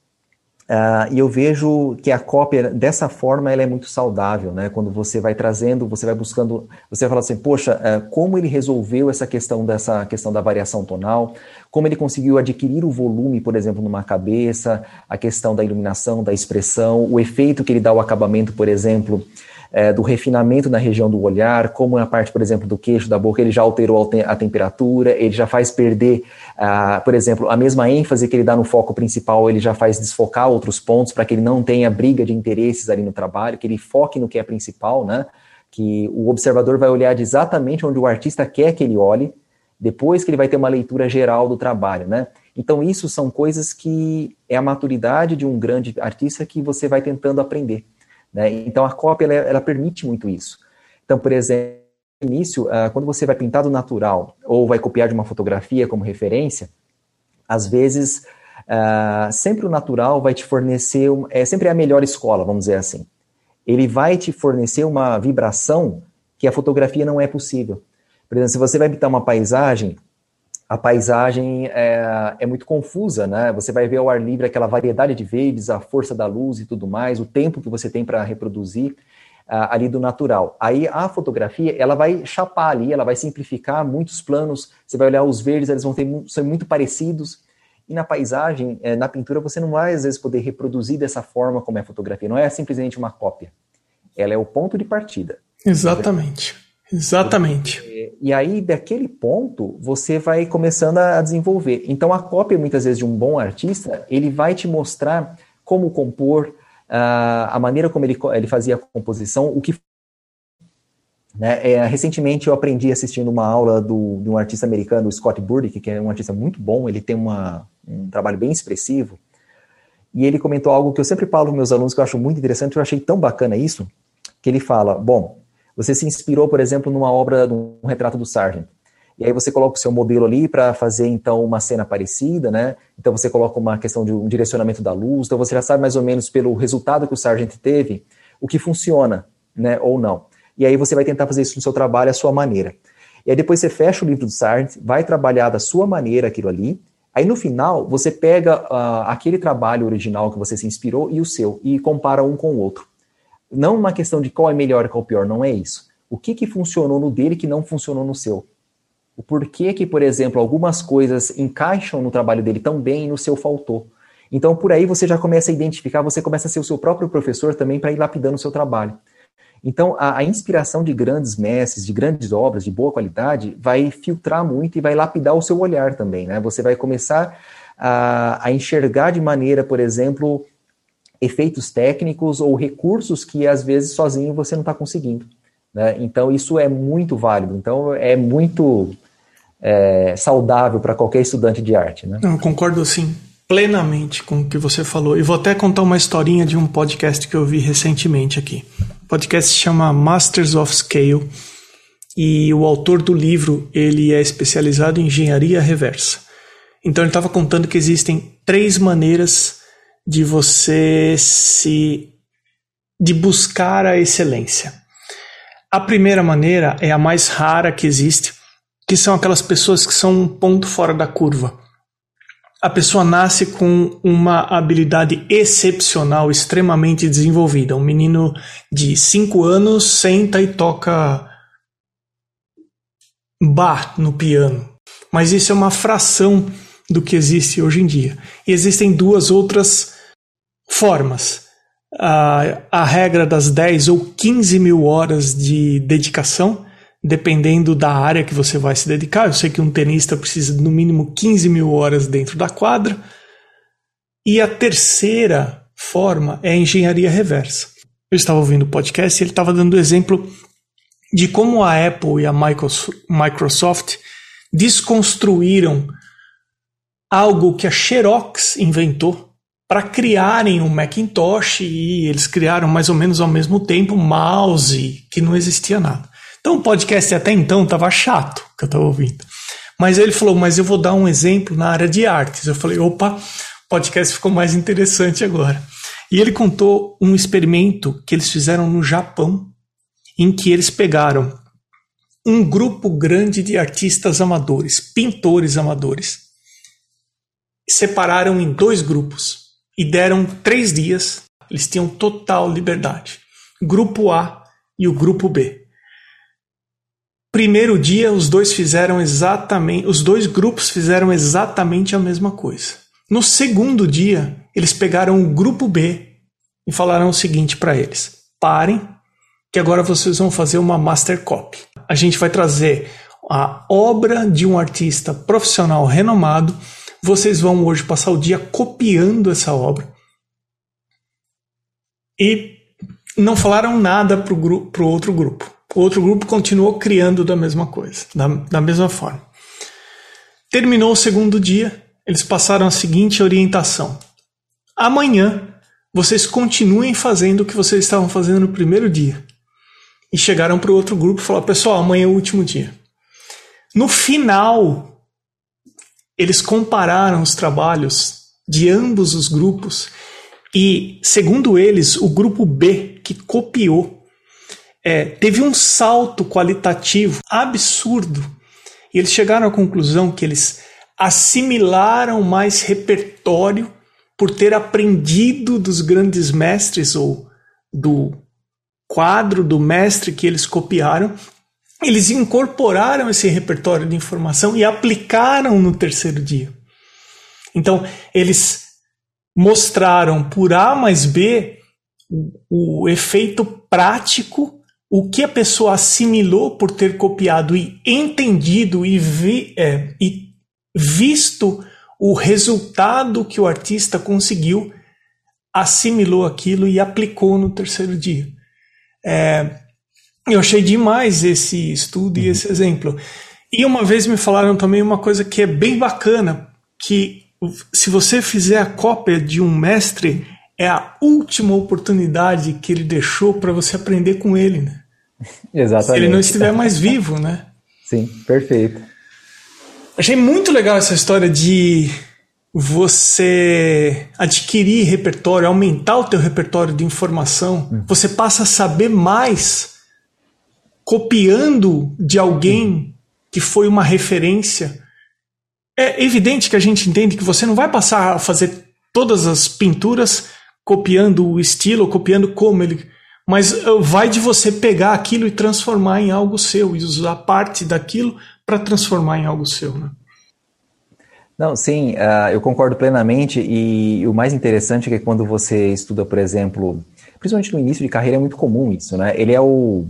Speaker 1: Uh, e eu vejo que a cópia, dessa forma, ela é muito saudável, né? Quando você vai trazendo, você vai buscando, você vai falar assim, poxa, uh, como ele resolveu essa questão dessa questão da variação tonal, como ele conseguiu adquirir o volume, por exemplo, numa cabeça, a questão da iluminação, da expressão, o efeito que ele dá ao acabamento, por exemplo, é, do refinamento na região do olhar, como na parte, por exemplo, do queixo, da boca, ele já alterou a temperatura, ele já faz perder, uh, por exemplo, a mesma ênfase que ele dá no foco principal, ele já faz desfocar outros pontos para que ele não tenha briga de interesses ali no trabalho, que ele foque no que é principal, né? Que o observador vai olhar exatamente onde o artista quer que ele olhe, depois que ele vai ter uma leitura geral do trabalho, né? Então, isso são coisas que é a maturidade de um grande artista que você vai tentando aprender. Né? Então, a cópia, ela, ela, permite muito isso. Então, por exemplo, no início, uh, quando você vai pintar do natural ou vai copiar de uma fotografia como referência, às vezes, uh, sempre o natural vai te fornecer, um, é sempre a melhor escola, vamos dizer assim. Ele vai te fornecer uma vibração que a fotografia não é possível. Por exemplo, se você vai pintar uma paisagem, a paisagem é, é, muito confusa, né? Você vai ver ao ar livre aquela variedade de verdes, a força da luz e tudo mais, o tempo que você tem para reproduzir uh, ali do natural. Aí a fotografia, ela vai chapar ali, ela vai simplificar muitos planos. Você vai olhar os verdes, eles vão ter, ser muito parecidos. E na paisagem, eh, na pintura, você não vai às vezes poder reproduzir dessa forma como é a fotografia. Não é simplesmente uma cópia. Ela é o ponto de partida.
Speaker 2: Exatamente. Exatamente.
Speaker 1: E, aí, daquele ponto, você vai começando a desenvolver. Então, a cópia, muitas vezes, de um bom artista, ele vai te mostrar como compor, uh, a maneira como ele, ele fazia a composição, o que. Né? É, recentemente, eu aprendi assistindo uma aula do, de um artista americano, Scott Burdick, que é um artista muito bom, ele tem uma, um trabalho bem expressivo. E ele comentou algo que eu sempre falo para meus alunos, que eu acho muito interessante, eu achei tão bacana isso, que ele fala, bom, você se inspirou, por exemplo, numa obra, num retrato do Sargent. E aí você coloca o seu modelo ali para fazer, então, uma cena parecida, né? Então você coloca uma questão de um direcionamento da luz, então você já sabe mais ou menos pelo resultado que o Sargent teve, o que funciona, né, ou não. E aí você vai tentar fazer isso no seu trabalho à sua maneira. e aí depois você fecha o livro do Sartre, vai trabalhar da sua maneira aquilo ali, aí no final você pega uh, aquele trabalho original que você se inspirou e o seu, e compara um com o outro. Não uma questão de qual é melhor e qual é pior, não é isso. O que, que funcionou no dele que não funcionou no seu? O porquê que, por exemplo, algumas coisas encaixam no trabalho dele tão bem e no seu faltou. Então, por aí você já começa a identificar, você começa a ser o seu próprio professor também para ir lapidando o seu trabalho. Então, a, a, inspiração de grandes mestres, de grandes obras, de boa qualidade, vai filtrar muito e vai lapidar o seu olhar também, né? Você vai começar a, a enxergar de maneira, por exemplo, efeitos técnicos ou recursos que às vezes sozinho você não está conseguindo. Né? Então, isso é muito válido. Então, é muito é, saudável para qualquer estudante de arte. Né?
Speaker 2: Eu concordo, assim, plenamente com o que você falou. E vou até contar uma historinha de um podcast que eu vi recentemente aqui. O podcast se chama Masters of Scale e o autor do livro ele é especializado em engenharia reversa. Então ele estava contando que existem três maneiras de você se de buscar a excelência. A primeira maneira é a mais rara que existe, que são aquelas pessoas que são um ponto fora da curva a pessoa nasce com uma habilidade excepcional, extremamente desenvolvida. Um menino de 5 anos senta e toca bar no piano. Mas isso é uma fração do que existe hoje em dia. E existem duas outras formas. A, a regra das 10 ou 15 mil horas de dedicação dependendo da área que você vai se dedicar. Eu sei que um tenista precisa de no mínimo 15 mil horas dentro da quadra. E a terceira forma é a engenharia reversa. Eu estava ouvindo o podcast e ele estava dando exemplo de como a Apple e a Microsoft desconstruíram algo que a Xerox inventou para criarem um Macintosh e eles criaram mais ou menos ao mesmo tempo um mouse que não existia nada. Então o podcast até então estava chato que eu estava ouvindo. Mas ele falou, mas eu vou dar um exemplo na área de artes. Eu falei, opa, o podcast ficou mais interessante agora. E ele contou um experimento que eles fizeram no Japão, em que eles pegaram um grupo grande de artistas amadores, pintores amadores, separaram em dois grupos e deram três dias. Eles tinham total liberdade. Grupo A e o grupo B. Primeiro dia, os dois fizeram exatamente, os dois grupos fizeram exatamente a mesma coisa. No segundo dia, eles pegaram o grupo B e falaram o seguinte para eles: parem, que agora vocês vão fazer uma master copy. A gente vai trazer a obra de um artista profissional renomado. Vocês vão hoje passar o dia copiando essa obra. E não falaram nada para o outro grupo. O outro grupo continuou criando da mesma coisa, da, da mesma forma. Terminou o segundo dia, eles passaram a seguinte orientação: amanhã vocês continuem fazendo o que vocês estavam fazendo no primeiro dia. E chegaram para o outro grupo e falaram: pessoal, amanhã é o último dia. No final, eles compararam os trabalhos de ambos os grupos e, segundo eles, o grupo B, que copiou é, teve um salto qualitativo absurdo. E eles chegaram à conclusão que eles assimilaram mais repertório por ter aprendido dos grandes mestres ou do quadro do mestre que eles copiaram. Eles incorporaram esse repertório de informação e aplicaram no terceiro dia. Então, eles mostraram por A mais B o, o efeito prático o que a pessoa assimilou por ter copiado e entendido e, vi, é, e visto o resultado que o artista conseguiu, assimilou aquilo e aplicou no terceiro dia. É, eu achei demais esse estudo e esse exemplo. E uma vez me falaram também uma coisa que é bem bacana, que se você fizer a cópia de um mestre, é a última oportunidade que ele deixou para você aprender com ele, né?
Speaker 1: Exatamente.
Speaker 2: Se ele não estiver mais vivo, né?
Speaker 1: Sim, perfeito.
Speaker 2: Achei muito legal essa história de você adquirir repertório, aumentar o teu repertório de informação. Hum. Você passa a saber mais copiando de alguém que foi uma referência. É evidente que a gente entende que você não vai passar a fazer todas as pinturas copiando o estilo, copiando como ele. Mas uh, vai de você pegar aquilo e transformar em algo seu, e usar parte daquilo para transformar em algo seu. Né?
Speaker 1: Não, sim, uh, eu concordo plenamente. E o mais interessante é que quando você estuda, por exemplo, principalmente no início de carreira, é muito comum isso, né? Ele é o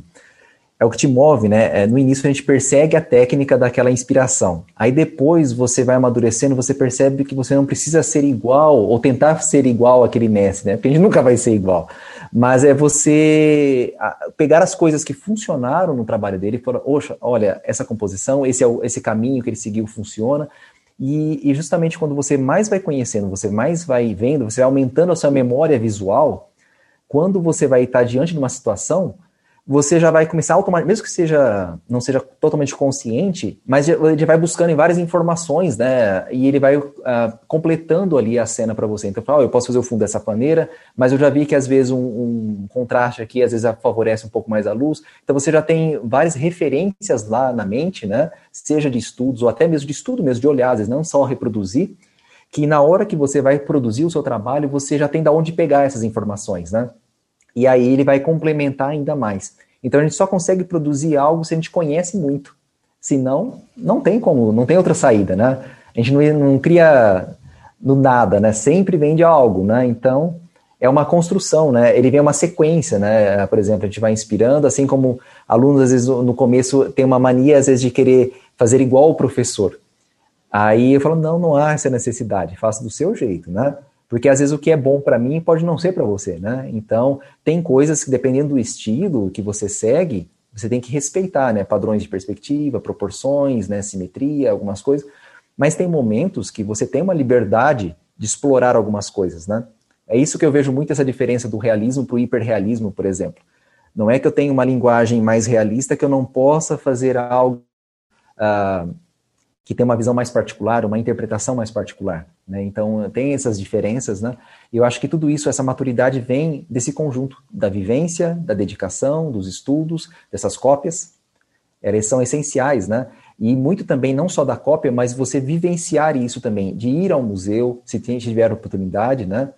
Speaker 1: é o que te move, né? É, no início a gente persegue a técnica daquela inspiração. Aí depois você vai amadurecendo, você percebe que você não precisa ser igual ou tentar ser igual àquele mestre, né? Porque a gente nunca vai ser igual. Mas é você pegar as coisas que funcionaram no trabalho dele e falar, oxa, olha, essa composição, esse, é o, esse caminho que ele seguiu funciona. E, e justamente quando você mais vai conhecendo, você mais vai vendo, você vai aumentando a sua memória visual, quando você vai estar diante de uma situação, você já vai começar automaticamente, mesmo que seja não seja totalmente consciente, mas ele vai buscando em várias informações, né? E ele vai uh, completando ali a cena para você. Então, fala, oh, eu posso fazer o fundo dessa maneira, mas eu já vi que às vezes um, um, contraste aqui às vezes favorece um pouco mais a luz. Então você já tem várias referências lá na mente, né? Seja de estudos ou até mesmo de estudo mesmo de olhar, às vezes não só reproduzir, que na hora que você vai produzir o seu trabalho, você já tem da onde pegar essas informações, né? E aí ele vai complementar ainda mais. Então a gente só consegue produzir algo se a gente conhece muito. Senão, não tem como, não tem outra saída, né? A gente não, não cria no nada, né? Sempre vem de algo, né? Então, é uma construção, né? Ele vem uma sequência, né? Por exemplo, a gente vai inspirando, assim como alunos, às vezes, no começo, tem uma mania, às vezes, de querer fazer igual o professor. Aí eu falo, não, não há essa necessidade, faça do seu jeito, né? Porque às vezes o que é bom para mim pode não ser para você, né? Então, tem coisas que dependendo do estilo que você segue, você tem que respeitar, né? Padrões de perspectiva, proporções, né? Simetria, algumas coisas. Mas tem momentos que você tem uma liberdade de explorar algumas coisas, né? É isso que eu vejo muito essa diferença do realismo para o hiperrealismo, por exemplo. Não é que eu tenho uma linguagem mais realista que eu não possa fazer algo uh, que tem uma visão mais particular, uma interpretação mais particular. Né? Então, tem essas diferenças, né? E eu acho que tudo isso, essa maturidade vem desse conjunto da vivência, da dedicação, dos estudos, dessas cópias. Elas são essenciais, né? E muito também, não só da cópia, mas você vivenciar isso também, de ir ao museu, se tiver oportunidade, né?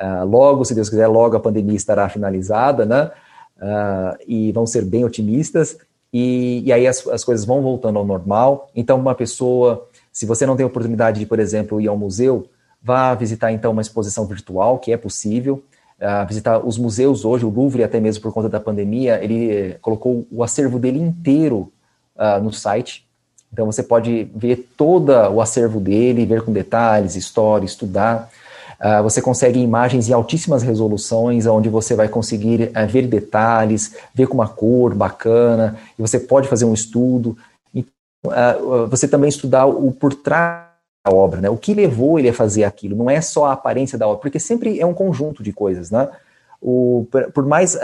Speaker 1: Uh, logo, se Deus quiser, logo a pandemia estará finalizada, né? Uh, e vão ser bem otimistas e, e aí as, as coisas vão voltando ao normal. Então, uma pessoa, se você não tem oportunidade de, por exemplo, ir ao museu, vá visitar então uma exposição virtual, que é possível. Uh, visitar os museus hoje, o Louvre, até mesmo por conta da pandemia, ele eh, colocou o acervo dele inteiro uh, no site. Então você pode ver todo o acervo dele, ver com detalhes, história, estudar. Uh, você consegue imagens em altíssimas resoluções, onde você vai conseguir uh, ver detalhes, ver com uma cor bacana, e você pode fazer um estudo. Uh, você também estudar o por trás da obra, né? O que levou ele a fazer aquilo? Não é só a aparência da obra, porque sempre é um conjunto de coisas, né? O, por mais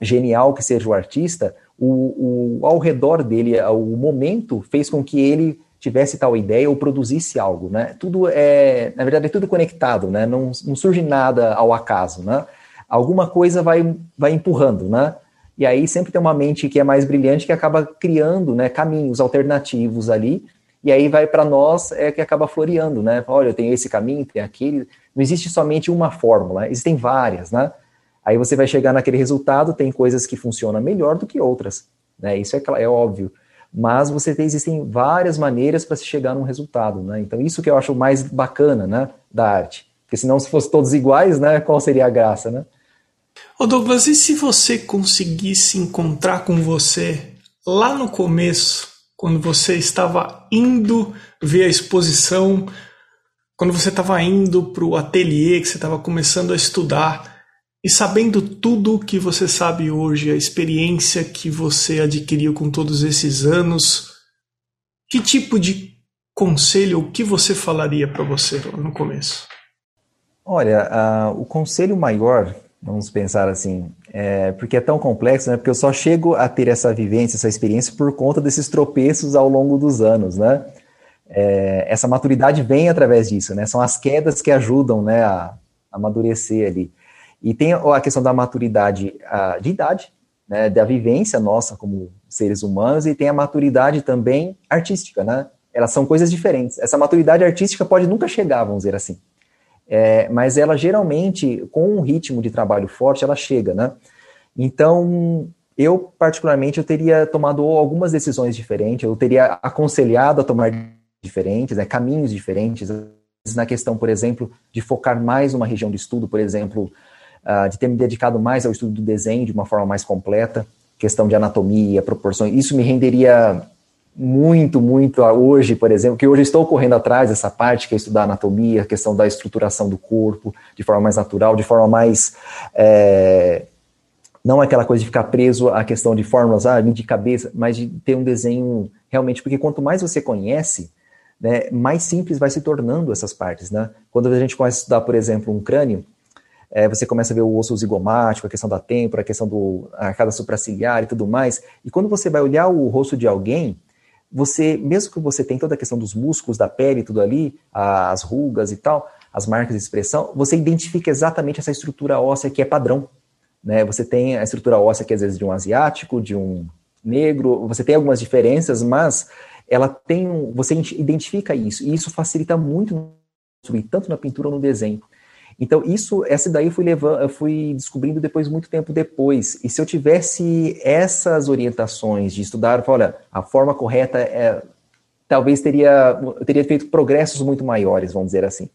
Speaker 1: genial que seja o artista, o, o, ao redor dele, o momento fez com que ele tivesse tal ideia ou produzisse algo, né? Tudo é, na verdade, é tudo conectado, né? Não, não surge nada ao acaso, né? Alguma coisa vai, vai empurrando, né? E aí sempre tem uma mente que é mais brilhante que acaba criando, né, caminhos alternativos ali. E aí vai para nós é que acaba floreando, né? Olha, eu tenho esse caminho, tem aquele. Não existe somente uma fórmula, existem várias, né? Aí você vai chegar naquele resultado, tem coisas que funcionam melhor do que outras, né? Isso é, é óbvio mas você tem, existem várias maneiras para se chegar num resultado, né? Então isso que eu acho mais bacana, né, da arte. Porque senão se fossem todos iguais, né, qual seria a graça, né?
Speaker 2: Ô Douglas, e se você conseguisse encontrar com você lá no começo, quando você estava indo ver a exposição, quando você estava indo para o ateliê, que você estava começando a estudar, e sabendo tudo o que você sabe hoje, a experiência que você adquiriu com todos esses anos, que tipo de conselho, o que você falaria para você no começo?
Speaker 1: Olha, uh, o conselho maior, vamos pensar assim, é, porque é tão complexo, né? Porque eu só chego a ter essa vivência, essa experiência por conta desses tropeços ao longo dos anos, né? É, essa maturidade vem através disso, né? São as quedas que ajudam, né, a, a amadurecer ali. E tem a questão da maturidade de idade, né, da vivência nossa como seres humanos e tem a maturidade também artística, né? Elas são coisas diferentes. Essa maturidade artística pode nunca chegar, vamos dizer assim. É, mas ela geralmente, com um ritmo de trabalho forte, ela chega, né? Então, eu particularmente, eu teria tomado algumas decisões diferentes, eu teria aconselhado a tomar diferentes, né, caminhos diferentes, na questão, por exemplo, de focar mais numa região de estudo, por exemplo, uh, de ter me dedicado mais ao estudo do desenho de uma forma mais completa, questão de anatomia, proporções, isso me renderia muito, muito hoje, por exemplo, que hoje estou correndo atrás dessa parte, que é estudar anatomia, questão da estruturação do corpo, de forma mais natural, de forma mais. É, não aquela coisa de ficar preso à questão de fórmulas, ah, de cabeça, mas de ter um desenho realmente, porque quanto mais você conhece, né, mais simples vai se tornando essas partes, né? Quando a gente começa a estudar, por exemplo, um crânio, é, você começa a ver o osso zigomático, a questão da têmpora, a questão do arcada supraciliar e tudo mais, e quando você vai olhar o rosto de alguém, você, mesmo que você tenha toda a questão dos músculos, da pele, tudo ali, as rugas e tal, as marcas de expressão, você identifica exatamente essa estrutura óssea que é padrão. Né? Você tem a estrutura óssea que às vezes de um asiático, de um negro, você tem algumas diferenças, mas ela tem você identifica isso, e isso facilita muito tanto na pintura no desenho. Então, isso, essa daí eu fui levando, eu fui descobrindo depois, muito tempo depois. E se eu tivesse essas orientações de estudar, olha, a forma correta é, talvez teria, eu teria feito progressos muito maiores, vamos dizer assim.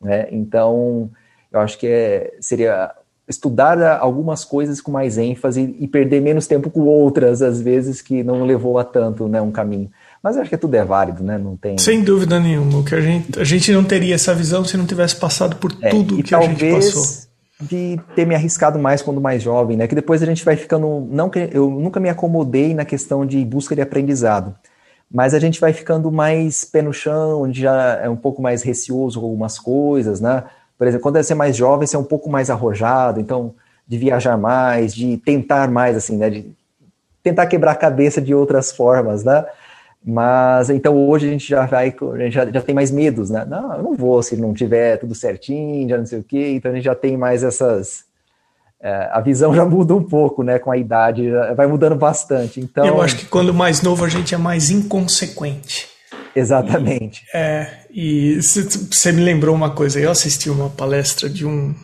Speaker 1: Né? Então, eu acho que é, seria estudar algumas coisas com mais ênfase e perder menos tempo com outras, às vezes, que não levou a tanto né, um caminho. Mas eu acho que tudo é válido, né? Não tem.
Speaker 2: Sem dúvida nenhuma. Que a, gente, a gente não teria essa visão se não tivesse passado por é, tudo que a gente passou.
Speaker 1: De ter me arriscado mais quando mais jovem, né? Que depois a gente vai ficando. Não eu nunca me acomodei na questão de busca de aprendizado. Mas a gente vai ficando mais pé no chão, onde já é um pouco mais receoso com algumas coisas, né? Por exemplo, quando você é mais jovem, você é um pouco mais arrojado, então, de viajar mais, de tentar mais, assim, né? De tentar quebrar a cabeça de outras formas, né? Mas então hoje a gente já vai, a gente já, já tem mais medos, né? Não, eu não vou se não tiver tudo certinho, já não sei o quê. Então a gente já tem mais essas. É, a visão já muda um pouco, né? Com a idade, vai mudando bastante. Então
Speaker 2: eu acho que quando mais novo a gente é mais inconsequente.
Speaker 1: Exatamente.
Speaker 2: E, é, e você me lembrou uma coisa. Eu assisti uma palestra de um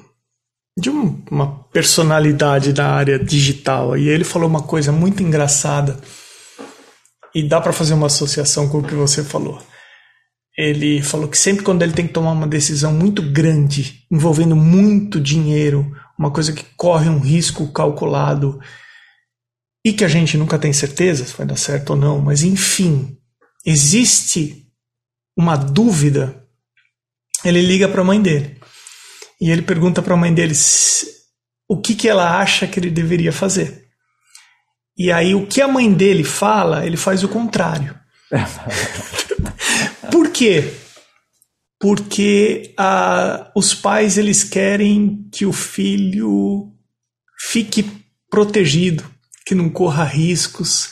Speaker 2: de um, uma personalidade da área digital e ele falou uma coisa muito engraçada e dá para fazer uma associação com o que você falou. Ele falou que sempre quando ele tem que tomar uma decisão muito grande, envolvendo muito dinheiro, uma coisa que corre um risco calculado e que a gente nunca tem certeza se vai dar certo ou não, mas enfim, existe uma dúvida. Ele liga para a mãe dele e ele pergunta para a mãe dele o que, que ela acha que ele deveria fazer. E aí o que a mãe dele fala, ele faz o contrário. Por quê? Porque ah, os pais eles querem que o filho fique protegido, que não corra riscos,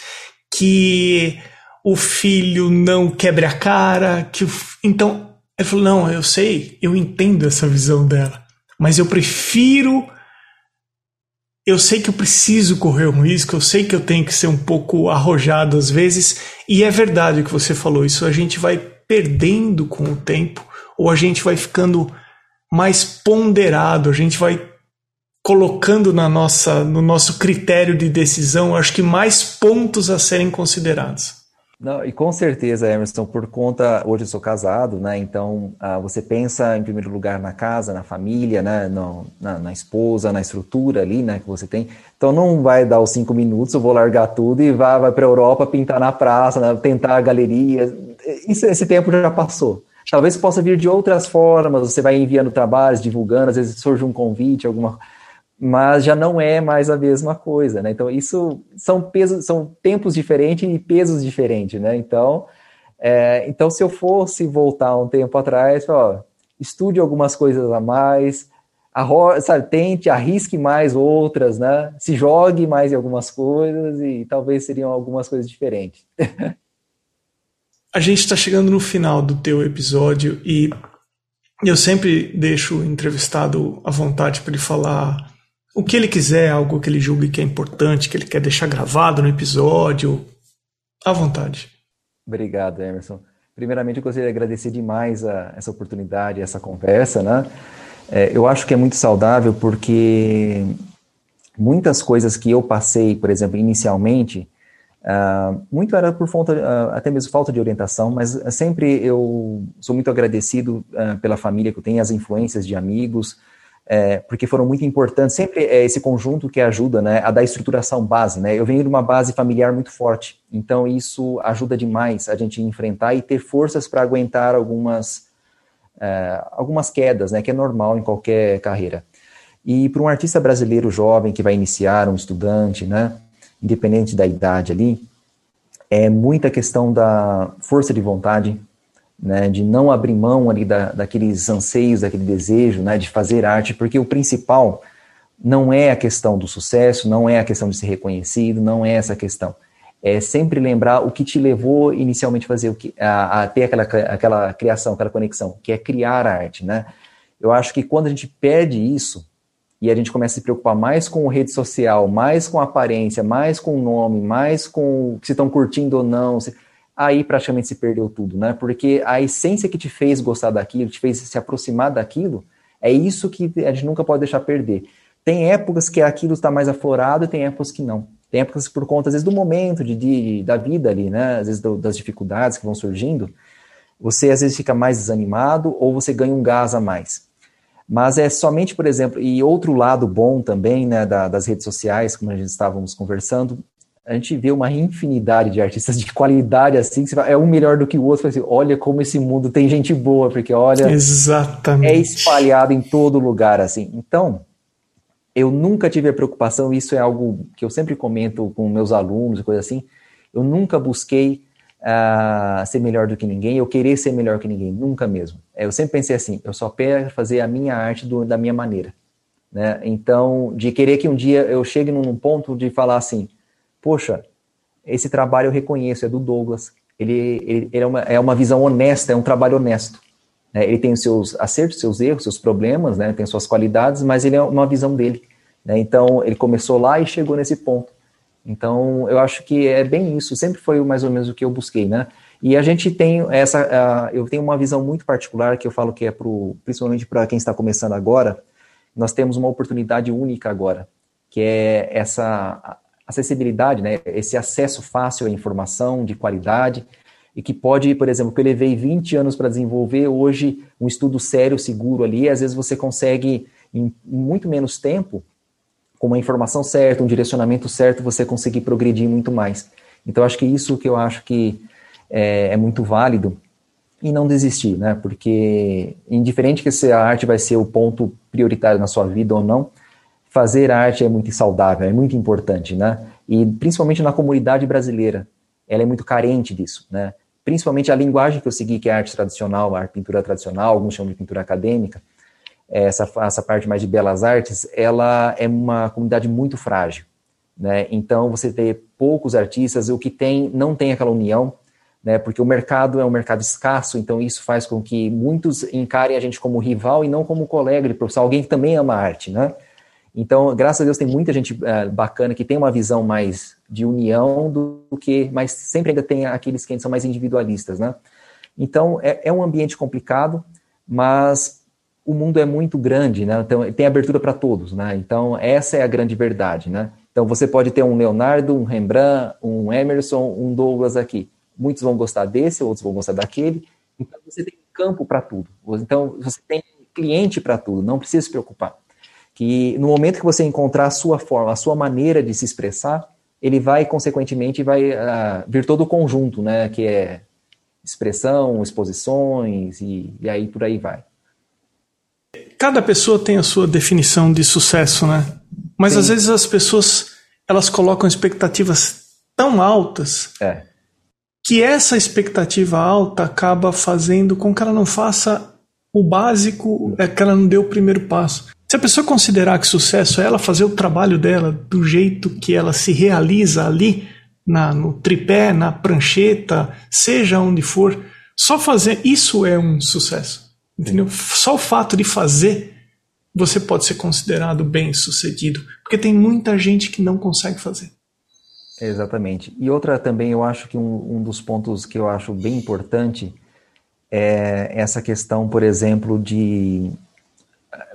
Speaker 2: que o filho não quebre a cara, que o... então ele falou não, eu sei, eu entendo essa visão dela, mas eu prefiro eu sei que eu preciso correr um risco, eu sei que eu tenho que ser um pouco arrojado às vezes, e é verdade o que você falou, isso a gente vai perdendo com o tempo, ou a gente vai ficando mais ponderado, a gente vai colocando na nossa, no nosso critério de decisão, acho que mais pontos a serem considerados.
Speaker 1: Não, e com certeza, Emerson, por conta, hoje eu sou casado, né? Então ah, você pensa em primeiro lugar na casa, na família, né? No, na, na, esposa, na estrutura ali, né? Que você tem. Então não vai dar os cinco minutos, eu vou largar tudo e vai, vai para a Europa pintar na praça, né? tentar galerias. Isso, esse tempo já passou. Talvez possa vir de outras formas, você vai enviando trabalhos, divulgando, às vezes surge um convite, alguma mas já não é mais a mesma coisa, né? Então isso são pesos, são tempos diferentes e pesos diferentes, né? Então, é, então se eu fosse voltar um tempo atrás, ó, estude algumas coisas a mais, sabe, tente, arrisque mais outras, né? Se jogue mais em algumas coisas e talvez seriam algumas coisas diferentes.
Speaker 2: a gente está chegando no final do teu episódio e eu sempre deixo o entrevistado à vontade para ele falar o que ele quiser, algo que ele julgue que é importante, que ele quer deixar gravado no episódio, à vontade.
Speaker 1: Obrigado, Emerson. Primeiramente, eu gostaria de agradecer demais a, essa oportunidade, essa conversa, né? É, eu acho que é muito saudável porque muitas coisas que eu passei, por exemplo, inicialmente, uh, muito era por falta, uh, até mesmo falta de orientação, mas sempre eu sou muito agradecido uh, pela família que eu tenho, as influências de amigos, é, porque foram muito importantes. Sempre é esse conjunto que ajuda né, a dar estruturação base. Né? Eu venho de uma base familiar muito forte, então isso ajuda demais a gente enfrentar e ter forças para aguentar algumas, é, algumas quedas, né, que é normal em qualquer carreira. E para um artista brasileiro jovem que vai iniciar, um estudante, né, independente da idade ali, é muita questão da força de vontade, né, de não abrir mão ali da, daqueles anseios, daquele desejo, né, de fazer arte, porque o principal não é a questão do sucesso, não é a questão de ser reconhecido, não é essa questão. É sempre lembrar o que te levou inicialmente a fazer o que, a, a ter aquela, aquela criação, aquela conexão, que é criar arte, né? Eu acho que quando a gente perde isso e a gente começa a se preocupar mais com rede social, mais com aparência, mais com o nome, mais com se estão curtindo ou não, se, aí praticamente se perdeu tudo, né? Porque a essência que te fez gostar daquilo, te fez se aproximar daquilo, é isso que a gente nunca pode deixar perder. Tem épocas que aquilo está mais aflorado e tem épocas que não. Tem épocas por conta, às vezes, do momento de, de da vida ali, né? Às vezes do, das dificuldades que vão surgindo, você às vezes fica mais desanimado ou você ganha um gás a mais. Mas é somente, por exemplo, e outro lado bom também, né, da, das redes sociais, como a gente estávamos conversando, a gente vê uma infinidade de artistas de qualidade assim, que você fala, é um melhor do que o outro, assim, olha como esse mundo tem gente boa, porque olha,
Speaker 2: Exatamente.
Speaker 1: é espalhado em todo lugar assim. Então, eu nunca tive a preocupação, isso é algo que eu sempre comento com meus alunos e coisa assim, eu nunca busquei uh, ser melhor do que ninguém, eu querer ser melhor que ninguém, nunca mesmo. Eu sempre pensei assim, eu só quero fazer a minha arte do, da minha maneira. Né? Então, de querer que um dia eu chegue num ponto de falar assim, poxa, esse trabalho eu reconheço, é do Douglas. Ele, ele, ele é, uma, é uma visão honesta, é um trabalho honesto. Né? Ele tem os seus acertos, seus erros, seus problemas, né? tem suas qualidades, mas ele é uma visão dele. Né? Então, ele começou lá e chegou nesse ponto. Então, eu acho que é bem isso, sempre foi mais ou menos o que eu busquei, né? E a gente tem essa, uh, eu tenho uma visão muito particular que eu falo que é pro, principalmente para quem está começando agora, nós temos uma oportunidade única agora, que é essa acessibilidade, né, esse acesso fácil à informação de qualidade, e que pode, por exemplo, que eu levei 20 anos para desenvolver, hoje um estudo sério, seguro ali, às vezes você consegue, em muito menos tempo, com uma informação certa, um direcionamento certo, você conseguir progredir muito mais. Então, acho que isso que eu acho que é, é muito válido, e não desistir, né, porque indiferente que se a arte vai ser o ponto prioritário na sua vida ou não, fazer arte é muito saudável, é muito importante, né? E principalmente na comunidade brasileira, ela é muito carente disso, né? Principalmente a linguagem que eu segui, que é a arte tradicional, a arte pintura tradicional, alguns chamam de pintura acadêmica, essa, essa parte mais de belas artes, ela é uma comunidade muito frágil, né? Então você vê poucos artistas, o que tem não tem aquela união, né? Porque o mercado é um mercado escasso, então isso faz com que muitos encarem a gente como rival e não como colega de profissão, alguém que também ama arte, né? Então, graças a Deus, tem muita gente uh, bacana que tem uma visão mais de união do, do, que, mas sempre ainda tem aqueles que são mais individualistas, né? Então, é, é um ambiente complicado, mas o mundo é muito grande, né? Então, tem abertura para todos, né? Então, essa é a grande verdade, né? Então, você pode ter um Leonardo, um Rembrandt, um Emerson, um Douglas aqui. Muitos vão gostar desse, outros vão gostar daquele. Então, você tem campo para tudo. Então, você tem cliente para tudo, não precisa se preocupar que no momento que você encontrar a sua forma, a sua maneira de se expressar, ele vai, consequentemente, vai uh, vir todo o conjunto, né, que é expressão, exposições e, e aí por aí vai.
Speaker 2: Cada pessoa tem a sua definição de sucesso, né? Mas Sim. às vezes as pessoas elas colocam expectativas tão altas
Speaker 1: é.
Speaker 2: que essa expectativa alta acaba fazendo com que ela não faça o básico, é que ela não deu o primeiro passo. Se a pessoa considerar que sucesso é ela fazer o trabalho dela do jeito que ela se realiza ali, na, no tripé, na prancheta, seja onde for, só fazer isso é um sucesso. Entendeu? Só o fato de fazer você pode ser considerado bem sucedido, porque tem muita gente que não consegue fazer.
Speaker 1: Exatamente. E outra também, eu acho que um, um dos pontos que eu acho bem importante é essa questão, por exemplo, de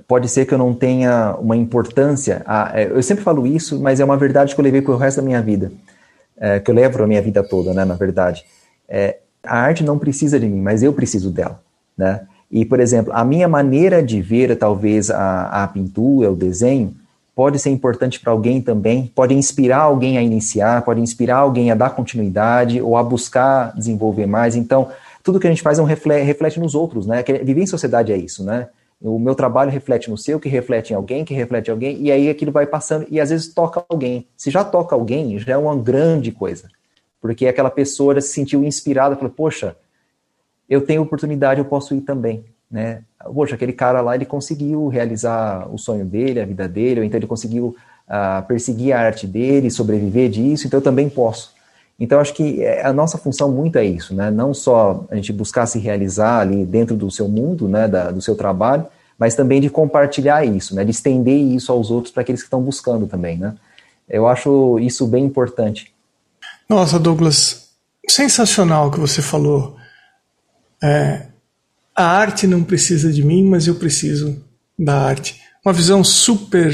Speaker 1: pode ser que eu não tenha uma importância. A, é, eu sempre falo isso, mas é uma verdade que eu levei para o resto da minha vida, é, que eu levo a minha vida toda, né? Na verdade, é, a arte não precisa de mim, mas eu preciso dela, né? E, por exemplo, a minha maneira de ver, talvez, a, a pintura, o desenho, pode ser importante para alguém também, pode inspirar alguém a iniciar, pode inspirar alguém a dar continuidade ou a buscar desenvolver mais. Então, tudo que a gente faz é um reflete, reflete nos outros, né? Viver em sociedade é isso, né? O meu trabalho reflete no seu, que reflete em alguém, que reflete em alguém, e aí aquilo vai passando, e às vezes toca alguém. Se já toca alguém, já é uma grande coisa. Porque aquela pessoa se sentiu inspirada, falou, poxa, eu tenho oportunidade, eu posso ir também, né? Poxa, aquele cara lá, ele conseguiu realizar o sonho dele, a vida dele, ou então ele conseguiu uh, perseguir a arte dele, sobreviver disso, então eu também posso. Então, acho que é, a nossa função muito é isso, né? Não só a gente buscar se realizar ali dentro do seu mundo, né, da, do seu trabalho, mas também de compartilhar isso, né? De estender isso aos outros para aqueles que estão buscando também, né? Eu acho isso bem importante.
Speaker 2: Nossa, Douglas, sensacional o que você falou. É, a arte não precisa de mim, mas eu preciso da arte. Uma visão super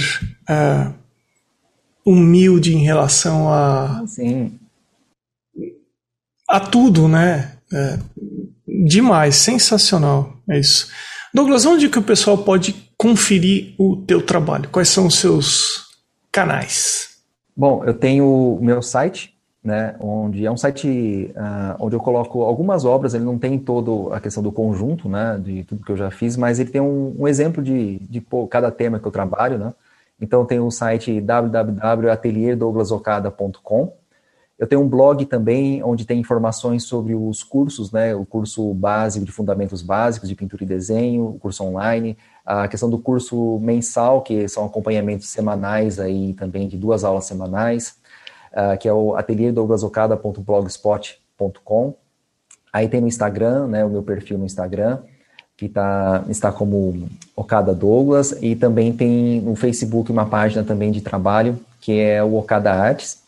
Speaker 2: é, humilde em relação a,
Speaker 1: Sim.
Speaker 2: A tudo, né? É, demais, sensacional, é isso. Douglas, onde que o pessoal pode conferir o teu trabalho? Quais são os seus canais?
Speaker 1: Bom, eu tenho o meu site, né, onde é um site uh, onde eu coloco algumas obras, ele não tem todo a questão do conjunto, né, de tudo que eu já fiz, mas ele tem um, um exemplo de, de pô, cada tema que eu trabalho, né, então tem o site www.atelierdouglasocada.com, eu tenho um blog também, onde tem informações sobre os cursos, né, o curso básico de fundamentos básicos de pintura e desenho, o curso online, a questão do curso mensal, que são acompanhamentos semanais aí também de duas aulas semanais, uh, que é o atelierdouglasocada.blogspot.com. Aí tem no Instagram, né, o meu perfil no Instagram, que tá, está como Okada Douglas, e também tem no Facebook uma página também de trabalho, que é o Okada Artes,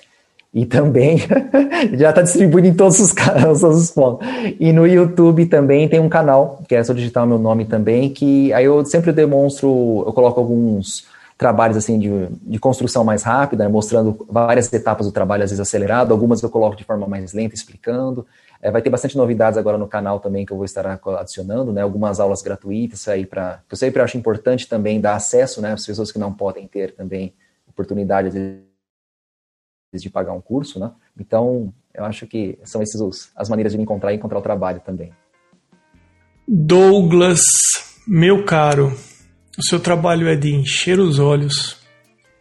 Speaker 1: e também já está distribuído em todos os, todos os pontos. E no YouTube também tem um canal, que é só digitar o meu nome também, que aí eu sempre demonstro, eu coloco alguns trabalhos assim de, de construção mais rápida, né, mostrando várias etapas do trabalho, às vezes acelerado, algumas eu coloco de forma mais lenta, explicando. É, vai ter bastante novidades agora no canal também que eu vou estar adicionando, né, algumas aulas gratuitas aí para, eu sempre acho importante também dar acesso, né, às pessoas que não podem ter também oportunidade de pagar um curso, né? Então, eu acho que são essas as maneiras de me encontrar e encontrar o trabalho também.
Speaker 2: Douglas, meu caro, o seu trabalho é de encher os olhos.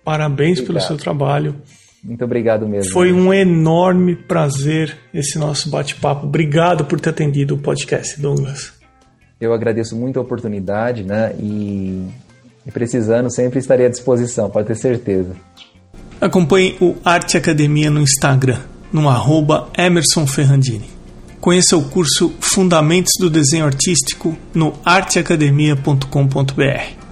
Speaker 2: Parabéns obrigado. pelo seu trabalho.
Speaker 1: Muito obrigado mesmo.
Speaker 2: Foi um enorme prazer esse nosso bate-papo. Obrigado por ter atendido o podcast, Douglas.
Speaker 1: Eu agradeço muito a oportunidade, né? E, e precisando, sempre estarei à disposição, pode ter certeza.
Speaker 2: Acompanhe o Arte Academia no Instagram, no arroba Emerson Ferrandini. Conheça o curso Fundamentos do Desenho Artístico no arteacademia.com.br.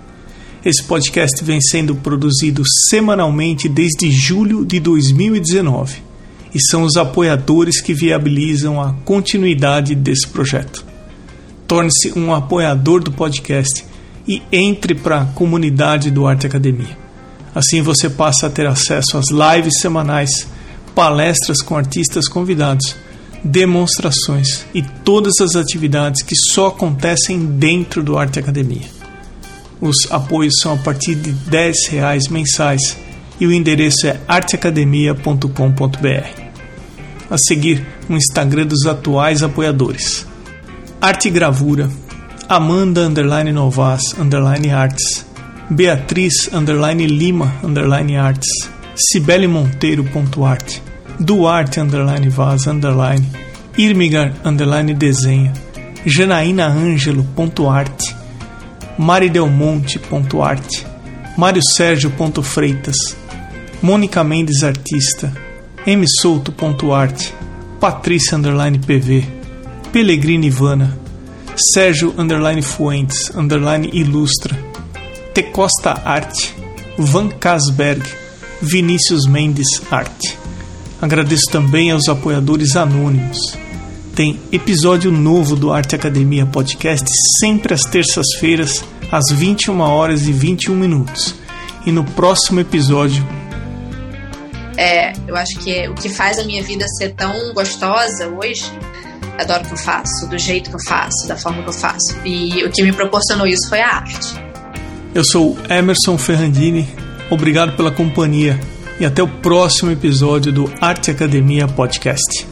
Speaker 2: Esse podcast vem sendo produzido semanalmente desde julho de 2019 e são os apoiadores que viabilizam a continuidade desse projeto. Torne-se um apoiador do podcast e entre para a comunidade do Arte Academia. Assim você passa a ter acesso às lives semanais, palestras com artistas convidados, demonstrações e todas as atividades que só acontecem dentro do Arte Academia. Os apoios são a partir de R$ reais mensais e o endereço é arteacademia.com.br. A seguir, o Instagram dos atuais apoiadores. Arte Gravura, Amanda underline Novas underline Arts, Beatriz underline Lima underline Cibele Monteiro ponto arte, Duarte underline Vaz underline, Irmigar underline Desenha, Janaína Ângelo ponto arte, maridelmonte.arte, Mário Freitas, Mônica Mendes Artista, msouto.arte, Patrícia underline PV, Pellegrini Ivana, Sérgio underline Fuentes underline Ilustra, Tecosta Arte, Van Casberg, Vinícius Mendes Arte. Agradeço também aos apoiadores anônimos. Tem episódio novo do Arte Academia Podcast sempre às terças-feiras, às 21 horas e 21 minutos. E no próximo episódio.
Speaker 3: É, eu acho que o que faz a minha vida ser tão gostosa hoje adoro o que eu faço, do jeito que eu faço, da forma que eu faço. E o que me proporcionou isso foi a arte.
Speaker 2: Eu sou Emerson Ferrandini, obrigado pela companhia e até o próximo episódio do Arte Academia Podcast.